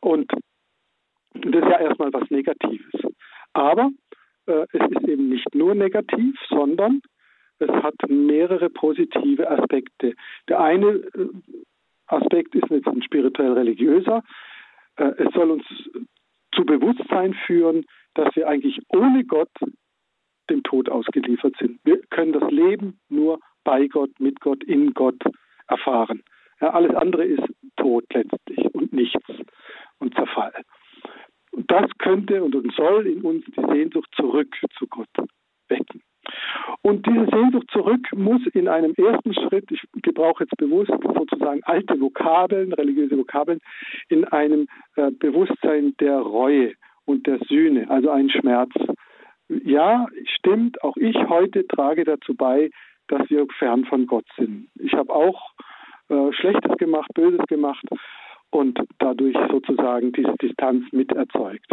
Und das ist ja erstmal was Negatives. Aber äh, es ist eben nicht nur negativ, sondern es hat mehrere positive Aspekte. Der eine äh, Aspekt ist jetzt ein spirituell-religiöser. Äh, es soll uns zu Bewusstsein führen, dass wir eigentlich ohne Gott dem Tod ausgeliefert sind. Wir können das Leben nur bei Gott, mit Gott, in Gott erfahren. Ja, alles andere ist Tod letztlich und nichts und Zerfall. Und das könnte und soll in uns die Sehnsucht zurück zu Gott wecken. Und diese Sehnsucht zurück muss in einem ersten Schritt, ich gebrauche jetzt bewusst sozusagen alte Vokabeln, religiöse Vokabeln, in einem äh, Bewusstsein der Reue und der Sühne, also ein Schmerz ja, stimmt, auch ich heute trage dazu bei, dass wir fern von Gott sind. Ich habe auch äh, Schlechtes gemacht, Böses gemacht und dadurch sozusagen diese Distanz mit erzeugt.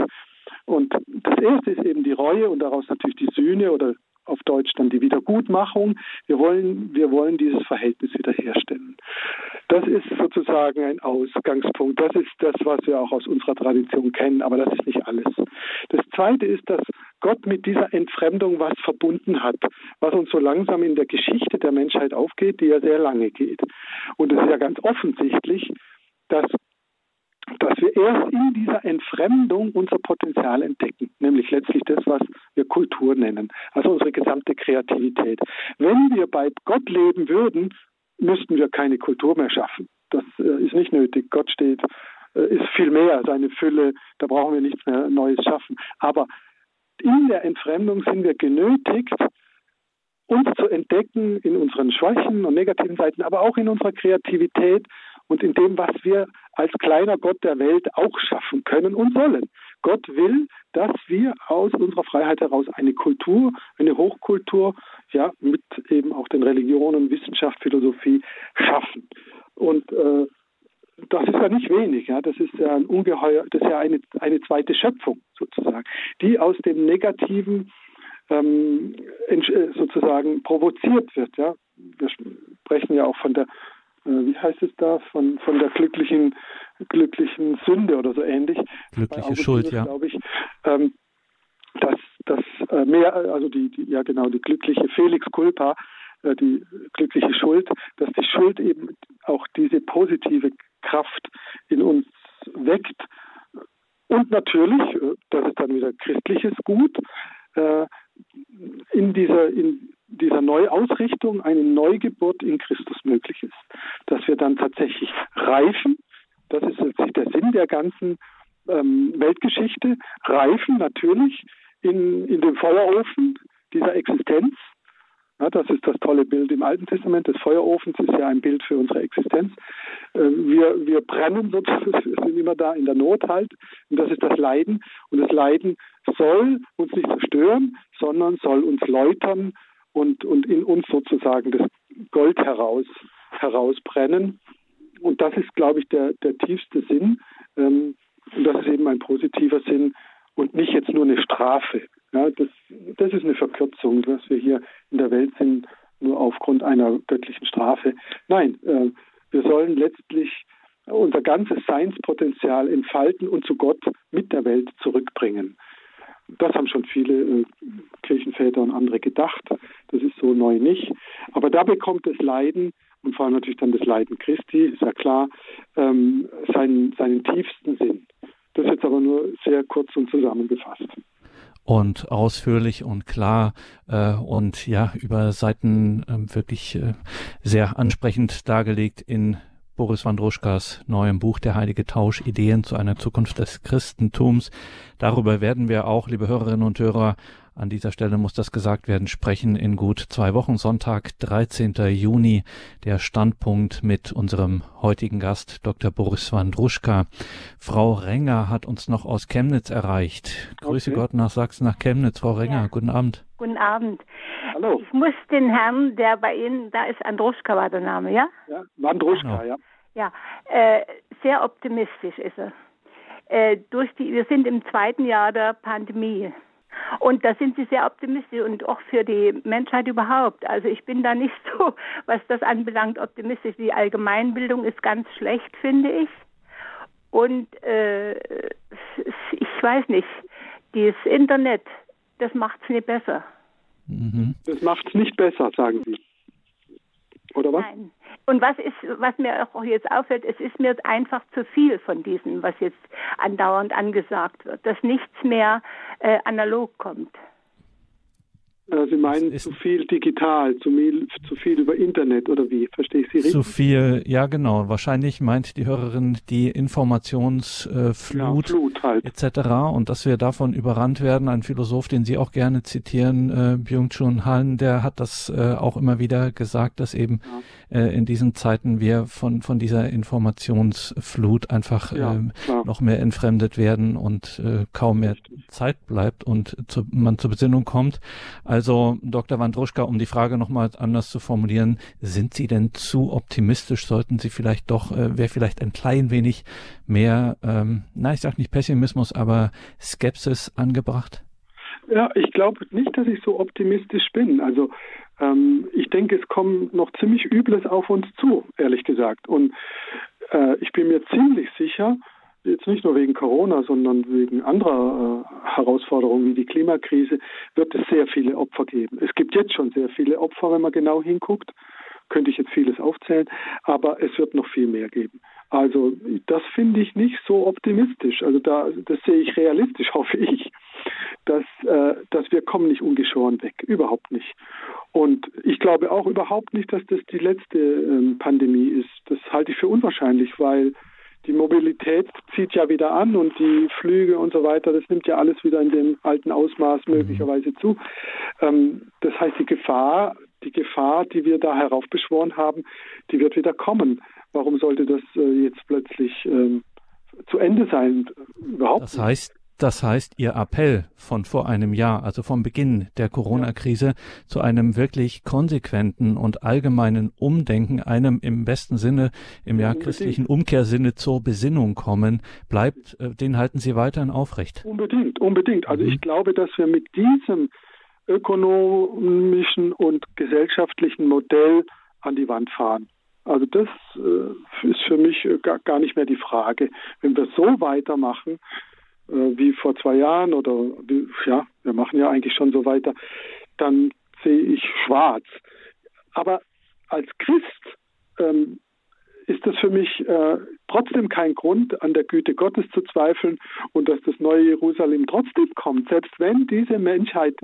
Und das erste ist eben die Reue und daraus natürlich die Sühne oder auf Deutsch dann die Wiedergutmachung. Wir wollen, wir wollen dieses Verhältnis wiederherstellen. Das ist sozusagen ein Ausgangspunkt. Das ist das, was wir auch aus unserer Tradition kennen, aber das ist nicht alles. Das Zweite ist, dass Gott mit dieser Entfremdung was verbunden hat, was uns so langsam in der Geschichte der Menschheit aufgeht, die ja sehr lange geht. Und es ist ja ganz offensichtlich, dass dass wir erst in dieser Entfremdung unser Potenzial entdecken, nämlich letztlich das, was wir Kultur nennen, also unsere gesamte Kreativität. Wenn wir bei Gott leben würden, müssten wir keine Kultur mehr schaffen. Das äh, ist nicht nötig. Gott steht, äh, ist viel mehr, seine Fülle, da brauchen wir nichts mehr Neues schaffen. Aber in der Entfremdung sind wir genötigt, uns zu entdecken in unseren Schwächen und negativen Seiten, aber auch in unserer Kreativität und in dem, was wir als kleiner Gott der Welt auch schaffen können und sollen. Gott will, dass wir aus unserer Freiheit heraus eine Kultur, eine Hochkultur, ja, mit eben auch den Religionen, Wissenschaft, Philosophie schaffen. Und äh, das ist ja nicht wenig, ja. Das ist ja ein ungeheuer, das ist ja eine, eine zweite Schöpfung sozusagen, die aus dem Negativen ähm, äh, sozusagen provoziert wird, ja. Wir sprechen ja auch von der wie heißt es da, von, von der glücklichen, glücklichen Sünde oder so ähnlich.
Glückliche Schuld, ja.
Glaube ich, ähm, dass das äh, mehr, also die, die, ja genau, die glückliche Felix Culpa, äh, die glückliche Schuld, dass die Schuld eben auch diese positive Kraft in uns weckt. Und natürlich, äh, das ist dann wieder christliches Gut, äh, in dieser, in dieser Neuausrichtung eine Neugeburt in Christus möglich ist. Dass wir dann tatsächlich reifen, das ist letztlich der Sinn der ganzen ähm, Weltgeschichte, reifen natürlich in, in dem Feuerofen dieser Existenz. Ja, das ist das tolle Bild im Alten Testament des Feuerofens, ist ja ein Bild für unsere Existenz. Äh, wir, wir brennen sozusagen, wir sind immer da in der Not halt. Und das ist das Leiden. Und das Leiden soll uns nicht zerstören, sondern soll uns läutern und, und in uns sozusagen das Gold heraus, herausbrennen. Und das ist, glaube ich, der, der tiefste Sinn. Ähm, und das ist eben ein positiver Sinn und nicht jetzt nur eine Strafe. Ja, das, das ist eine Verkürzung, dass wir hier in der Welt sind, nur aufgrund einer göttlichen Strafe. Nein, äh, wir sollen letztlich unser ganzes Seinspotenzial entfalten und zu Gott mit der Welt zurückbringen. Das haben schon viele äh, Kirchenväter und andere gedacht. Das ist so neu nicht. Aber da bekommt das Leiden und vor allem natürlich dann das Leiden Christi, ist ja klar, ähm, seinen, seinen tiefsten Sinn. Das ist jetzt aber nur sehr kurz und zusammengefasst
und ausführlich und klar äh, und ja über Seiten äh, wirklich äh, sehr ansprechend dargelegt in Boris Wandruschkas neuem Buch Der heilige Tausch Ideen zu einer Zukunft des Christentums. Darüber werden wir auch, liebe Hörerinnen und Hörer, an dieser Stelle muss das gesagt werden, sprechen in gut zwei Wochen, Sonntag, 13. Juni, der Standpunkt mit unserem heutigen Gast, Dr. Boris Wandruschka. Frau Renger hat uns noch aus Chemnitz erreicht. Grüße okay. Gott nach Sachsen, nach Chemnitz. Frau Renger, ja. guten Abend.
Guten Abend. Hallo. Ich muss den Herrn, der bei Ihnen, da ist Andruschka war der Name, ja?
Ja, Wandruschka, genau. ja.
Ja, äh, sehr optimistisch ist er. Äh, durch die, wir sind im zweiten Jahr der Pandemie. Und da sind sie sehr optimistisch und auch für die Menschheit überhaupt. Also ich bin da nicht so, was das anbelangt, optimistisch. Die Allgemeinbildung ist ganz schlecht, finde ich. Und äh, ich weiß nicht, das Internet, das macht es nicht besser.
Mhm. Das macht es nicht besser, sagen Sie. Oder was? Nein.
Und was ist, was mir auch jetzt auffällt, es ist mir einfach zu viel von diesem, was jetzt andauernd angesagt wird, dass nichts mehr äh, analog kommt.
Äh, Sie meinen zu viel digital, zu viel, zu viel über Internet oder wie? Verstehe ich Sie richtig?
Zu viel, ja genau. Wahrscheinlich meint die Hörerin die Informationsflut äh, ja, halt. etc. Und dass wir davon überrannt werden. Ein Philosoph, den Sie auch gerne zitieren, äh, Byung-Chun Han, der hat das äh, auch immer wieder gesagt, dass eben ja. Äh, in diesen Zeiten wir von, von dieser Informationsflut einfach ja, äh, noch mehr entfremdet werden und äh, kaum mehr Zeit bleibt und zu, man zur Besinnung kommt. Also, Dr. Wandruschka, um die Frage nochmal anders zu formulieren, sind Sie denn zu optimistisch? Sollten Sie vielleicht doch, äh, wäre vielleicht ein klein wenig mehr, ähm, na, ich sage nicht Pessimismus, aber Skepsis angebracht?
Ja, ich glaube nicht, dass ich so optimistisch bin. Also Ähm, ich denke, es kommt noch ziemlich Übles auf uns zu, ehrlich gesagt. Und äh, ich bin mir ziemlich sicher, jetzt nicht nur wegen Corona, sondern wegen anderer äh, Herausforderungen wie die Klimakrise, wird es sehr viele Opfer geben. Es gibt jetzt schon sehr viele Opfer, wenn man genau hinguckt. Könnte ich jetzt vieles aufzählen, aber es wird noch viel mehr geben. Also das finde ich nicht so optimistisch. Also da, das sehe ich realistisch, hoffe ich, dass, äh, dass wir kommen nicht ungeschoren weg, überhaupt nicht. Und ich glaube auch überhaupt nicht, dass das die letzte ähm, Pandemie ist. Das halte ich für unwahrscheinlich, weil die Mobilität zieht ja wieder an und die Flüge und so weiter, das nimmt ja alles wieder in dem alten Ausmaß mhm. möglicherweise zu. Ähm, das heißt, die Gefahr, die Gefahr, die wir da heraufbeschworen haben, die wird wieder kommen. Warum sollte das äh, jetzt plötzlich ähm, zu Ende sein?
Überhaupt das heißt, das heißt, Ihr Appell von vor einem Jahr, also vom Beginn der Corona-Krise, ja. zu einem wirklich konsequenten und allgemeinen Umdenken, einem im besten Sinne, im ja christlichen Umkehrsinne zur Besinnung kommen, bleibt, äh, den halten Sie weiterhin aufrecht.
Unbedingt, unbedingt. Also mhm. ich glaube, dass wir mit diesem ökonomischen und gesellschaftlichen Modell an die Wand fahren. Also das äh, ist für mich äh, gar, nicht mehr die Frage. Wenn wir so weitermachen, äh, wie vor zwei Jahren oder ja, wir machen ja eigentlich schon so weiter, dann sehe ich schwarz. Aber als Christ ähm, ist das für mich äh, trotzdem kein Grund, an der Güte Gottes zu zweifeln und dass das neue Jerusalem trotzdem kommt, selbst wenn diese Menschheit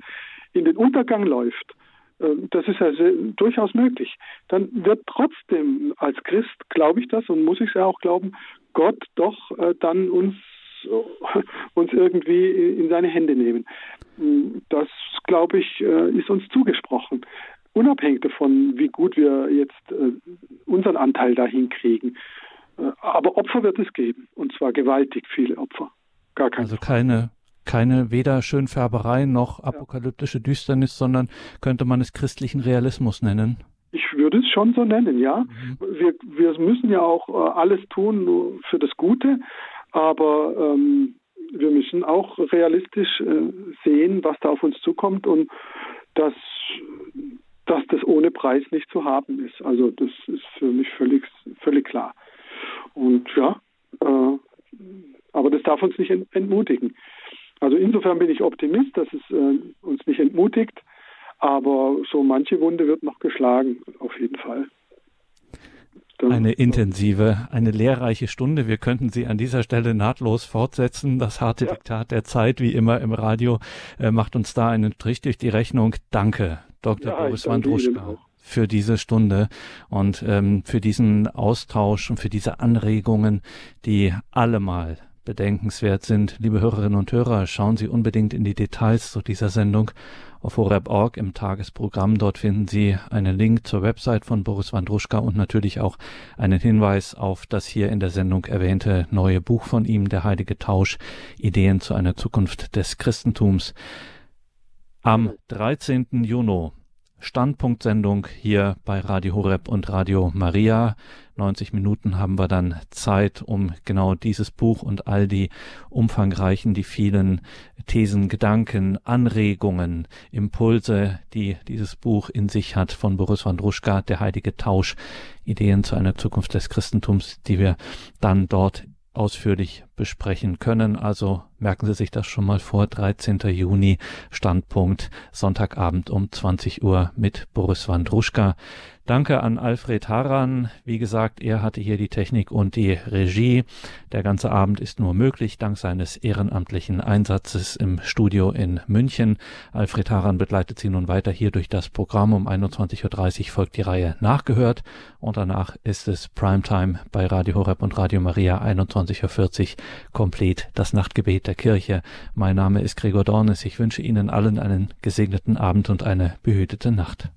in den Untergang läuft. Äh, das ist ja sehr, durchaus möglich. Dann wird trotzdem als Christ, glaube ich das und muss ich es ja auch glauben, Gott doch äh, dann uns uns irgendwie in seine Hände nehmen. Das, glaube ich, äh, ist uns zugesprochen. Unabhängig davon, wie gut wir jetzt äh, unseren Anteil dahin kriegen. Aber Opfer wird es geben. Und zwar gewaltig viele Opfer.
Gar keine also keine, keine weder Schönfärberei noch apokalyptische Düsternis, sondern könnte man es christlichen Realismus nennen.
Ich würde es schon so nennen, ja. Mhm. Wir, wir müssen ja auch alles tun für das Gute, aber ähm, wir müssen auch realistisch äh, sehen, was da auf uns zukommt und dass, dass das ohne Preis nicht zu haben ist. Also das ist für mich völlig, völlig klar. Und ja, äh, aber das darf uns nicht entmutigen. Also insofern bin ich Optimist, dass es äh, uns nicht entmutigt, aber so manche Wunde wird noch geschlagen, auf jeden Fall
eine intensive, eine lehrreiche Stunde. Wir könnten sie an dieser Stelle nahtlos fortsetzen. Das harte ja. Diktat der Zeit, wie immer im Radio, äh, macht uns da einen Strich durch die Rechnung. Danke, Dr. Ja, Boris Wandruschka für diese Stunde und ähm, für diesen Austausch und für diese Anregungen, die allemal bedenkenswert sind. Liebe Hörerinnen und Hörer, schauen Sie unbedingt in die Details zu dieser Sendung auf horeb.org im Tagesprogramm. Dort finden Sie einen Link zur Website von Boris Wandruschka und natürlich auch einen Hinweis auf das hier in der Sendung erwähnte neue Buch von ihm, Der Heilige Tausch, Ideen zu einer Zukunft des Christentums. Am 13. Juni Standpunktsendung hier bei Radio Horeb und Radio Maria. 90 Minuten haben wir dann Zeit, um genau dieses Buch und all die umfangreichen, die vielen Thesen, Gedanken, Anregungen, Impulse, die dieses Buch in sich hat von Boris Wandruschka, der heilige Tausch, Ideen zu einer Zukunft des Christentums, die wir dann dort ausführlich besprechen können. Also merken Sie sich das schon mal vor. 13. Juni, Standpunkt, Sonntagabend um 20 Uhr mit Boris Wandruschka. Danke an Alfred Haran. Wie gesagt, er hatte hier die Technik und die Regie. Der ganze Abend ist nur möglich dank seines ehrenamtlichen Einsatzes im Studio in München. Alfred Haran begleitet Sie nun weiter hier durch das Programm. Um 21.30 Uhr folgt die Reihe Nachgehört und danach ist es Primetime bei Radio Horeb und Radio Maria 21.40 Uhr komplett das Nachtgebet der Kirche. Mein Name ist Gregor Dornes. Ich wünsche Ihnen allen einen gesegneten Abend und eine behütete Nacht.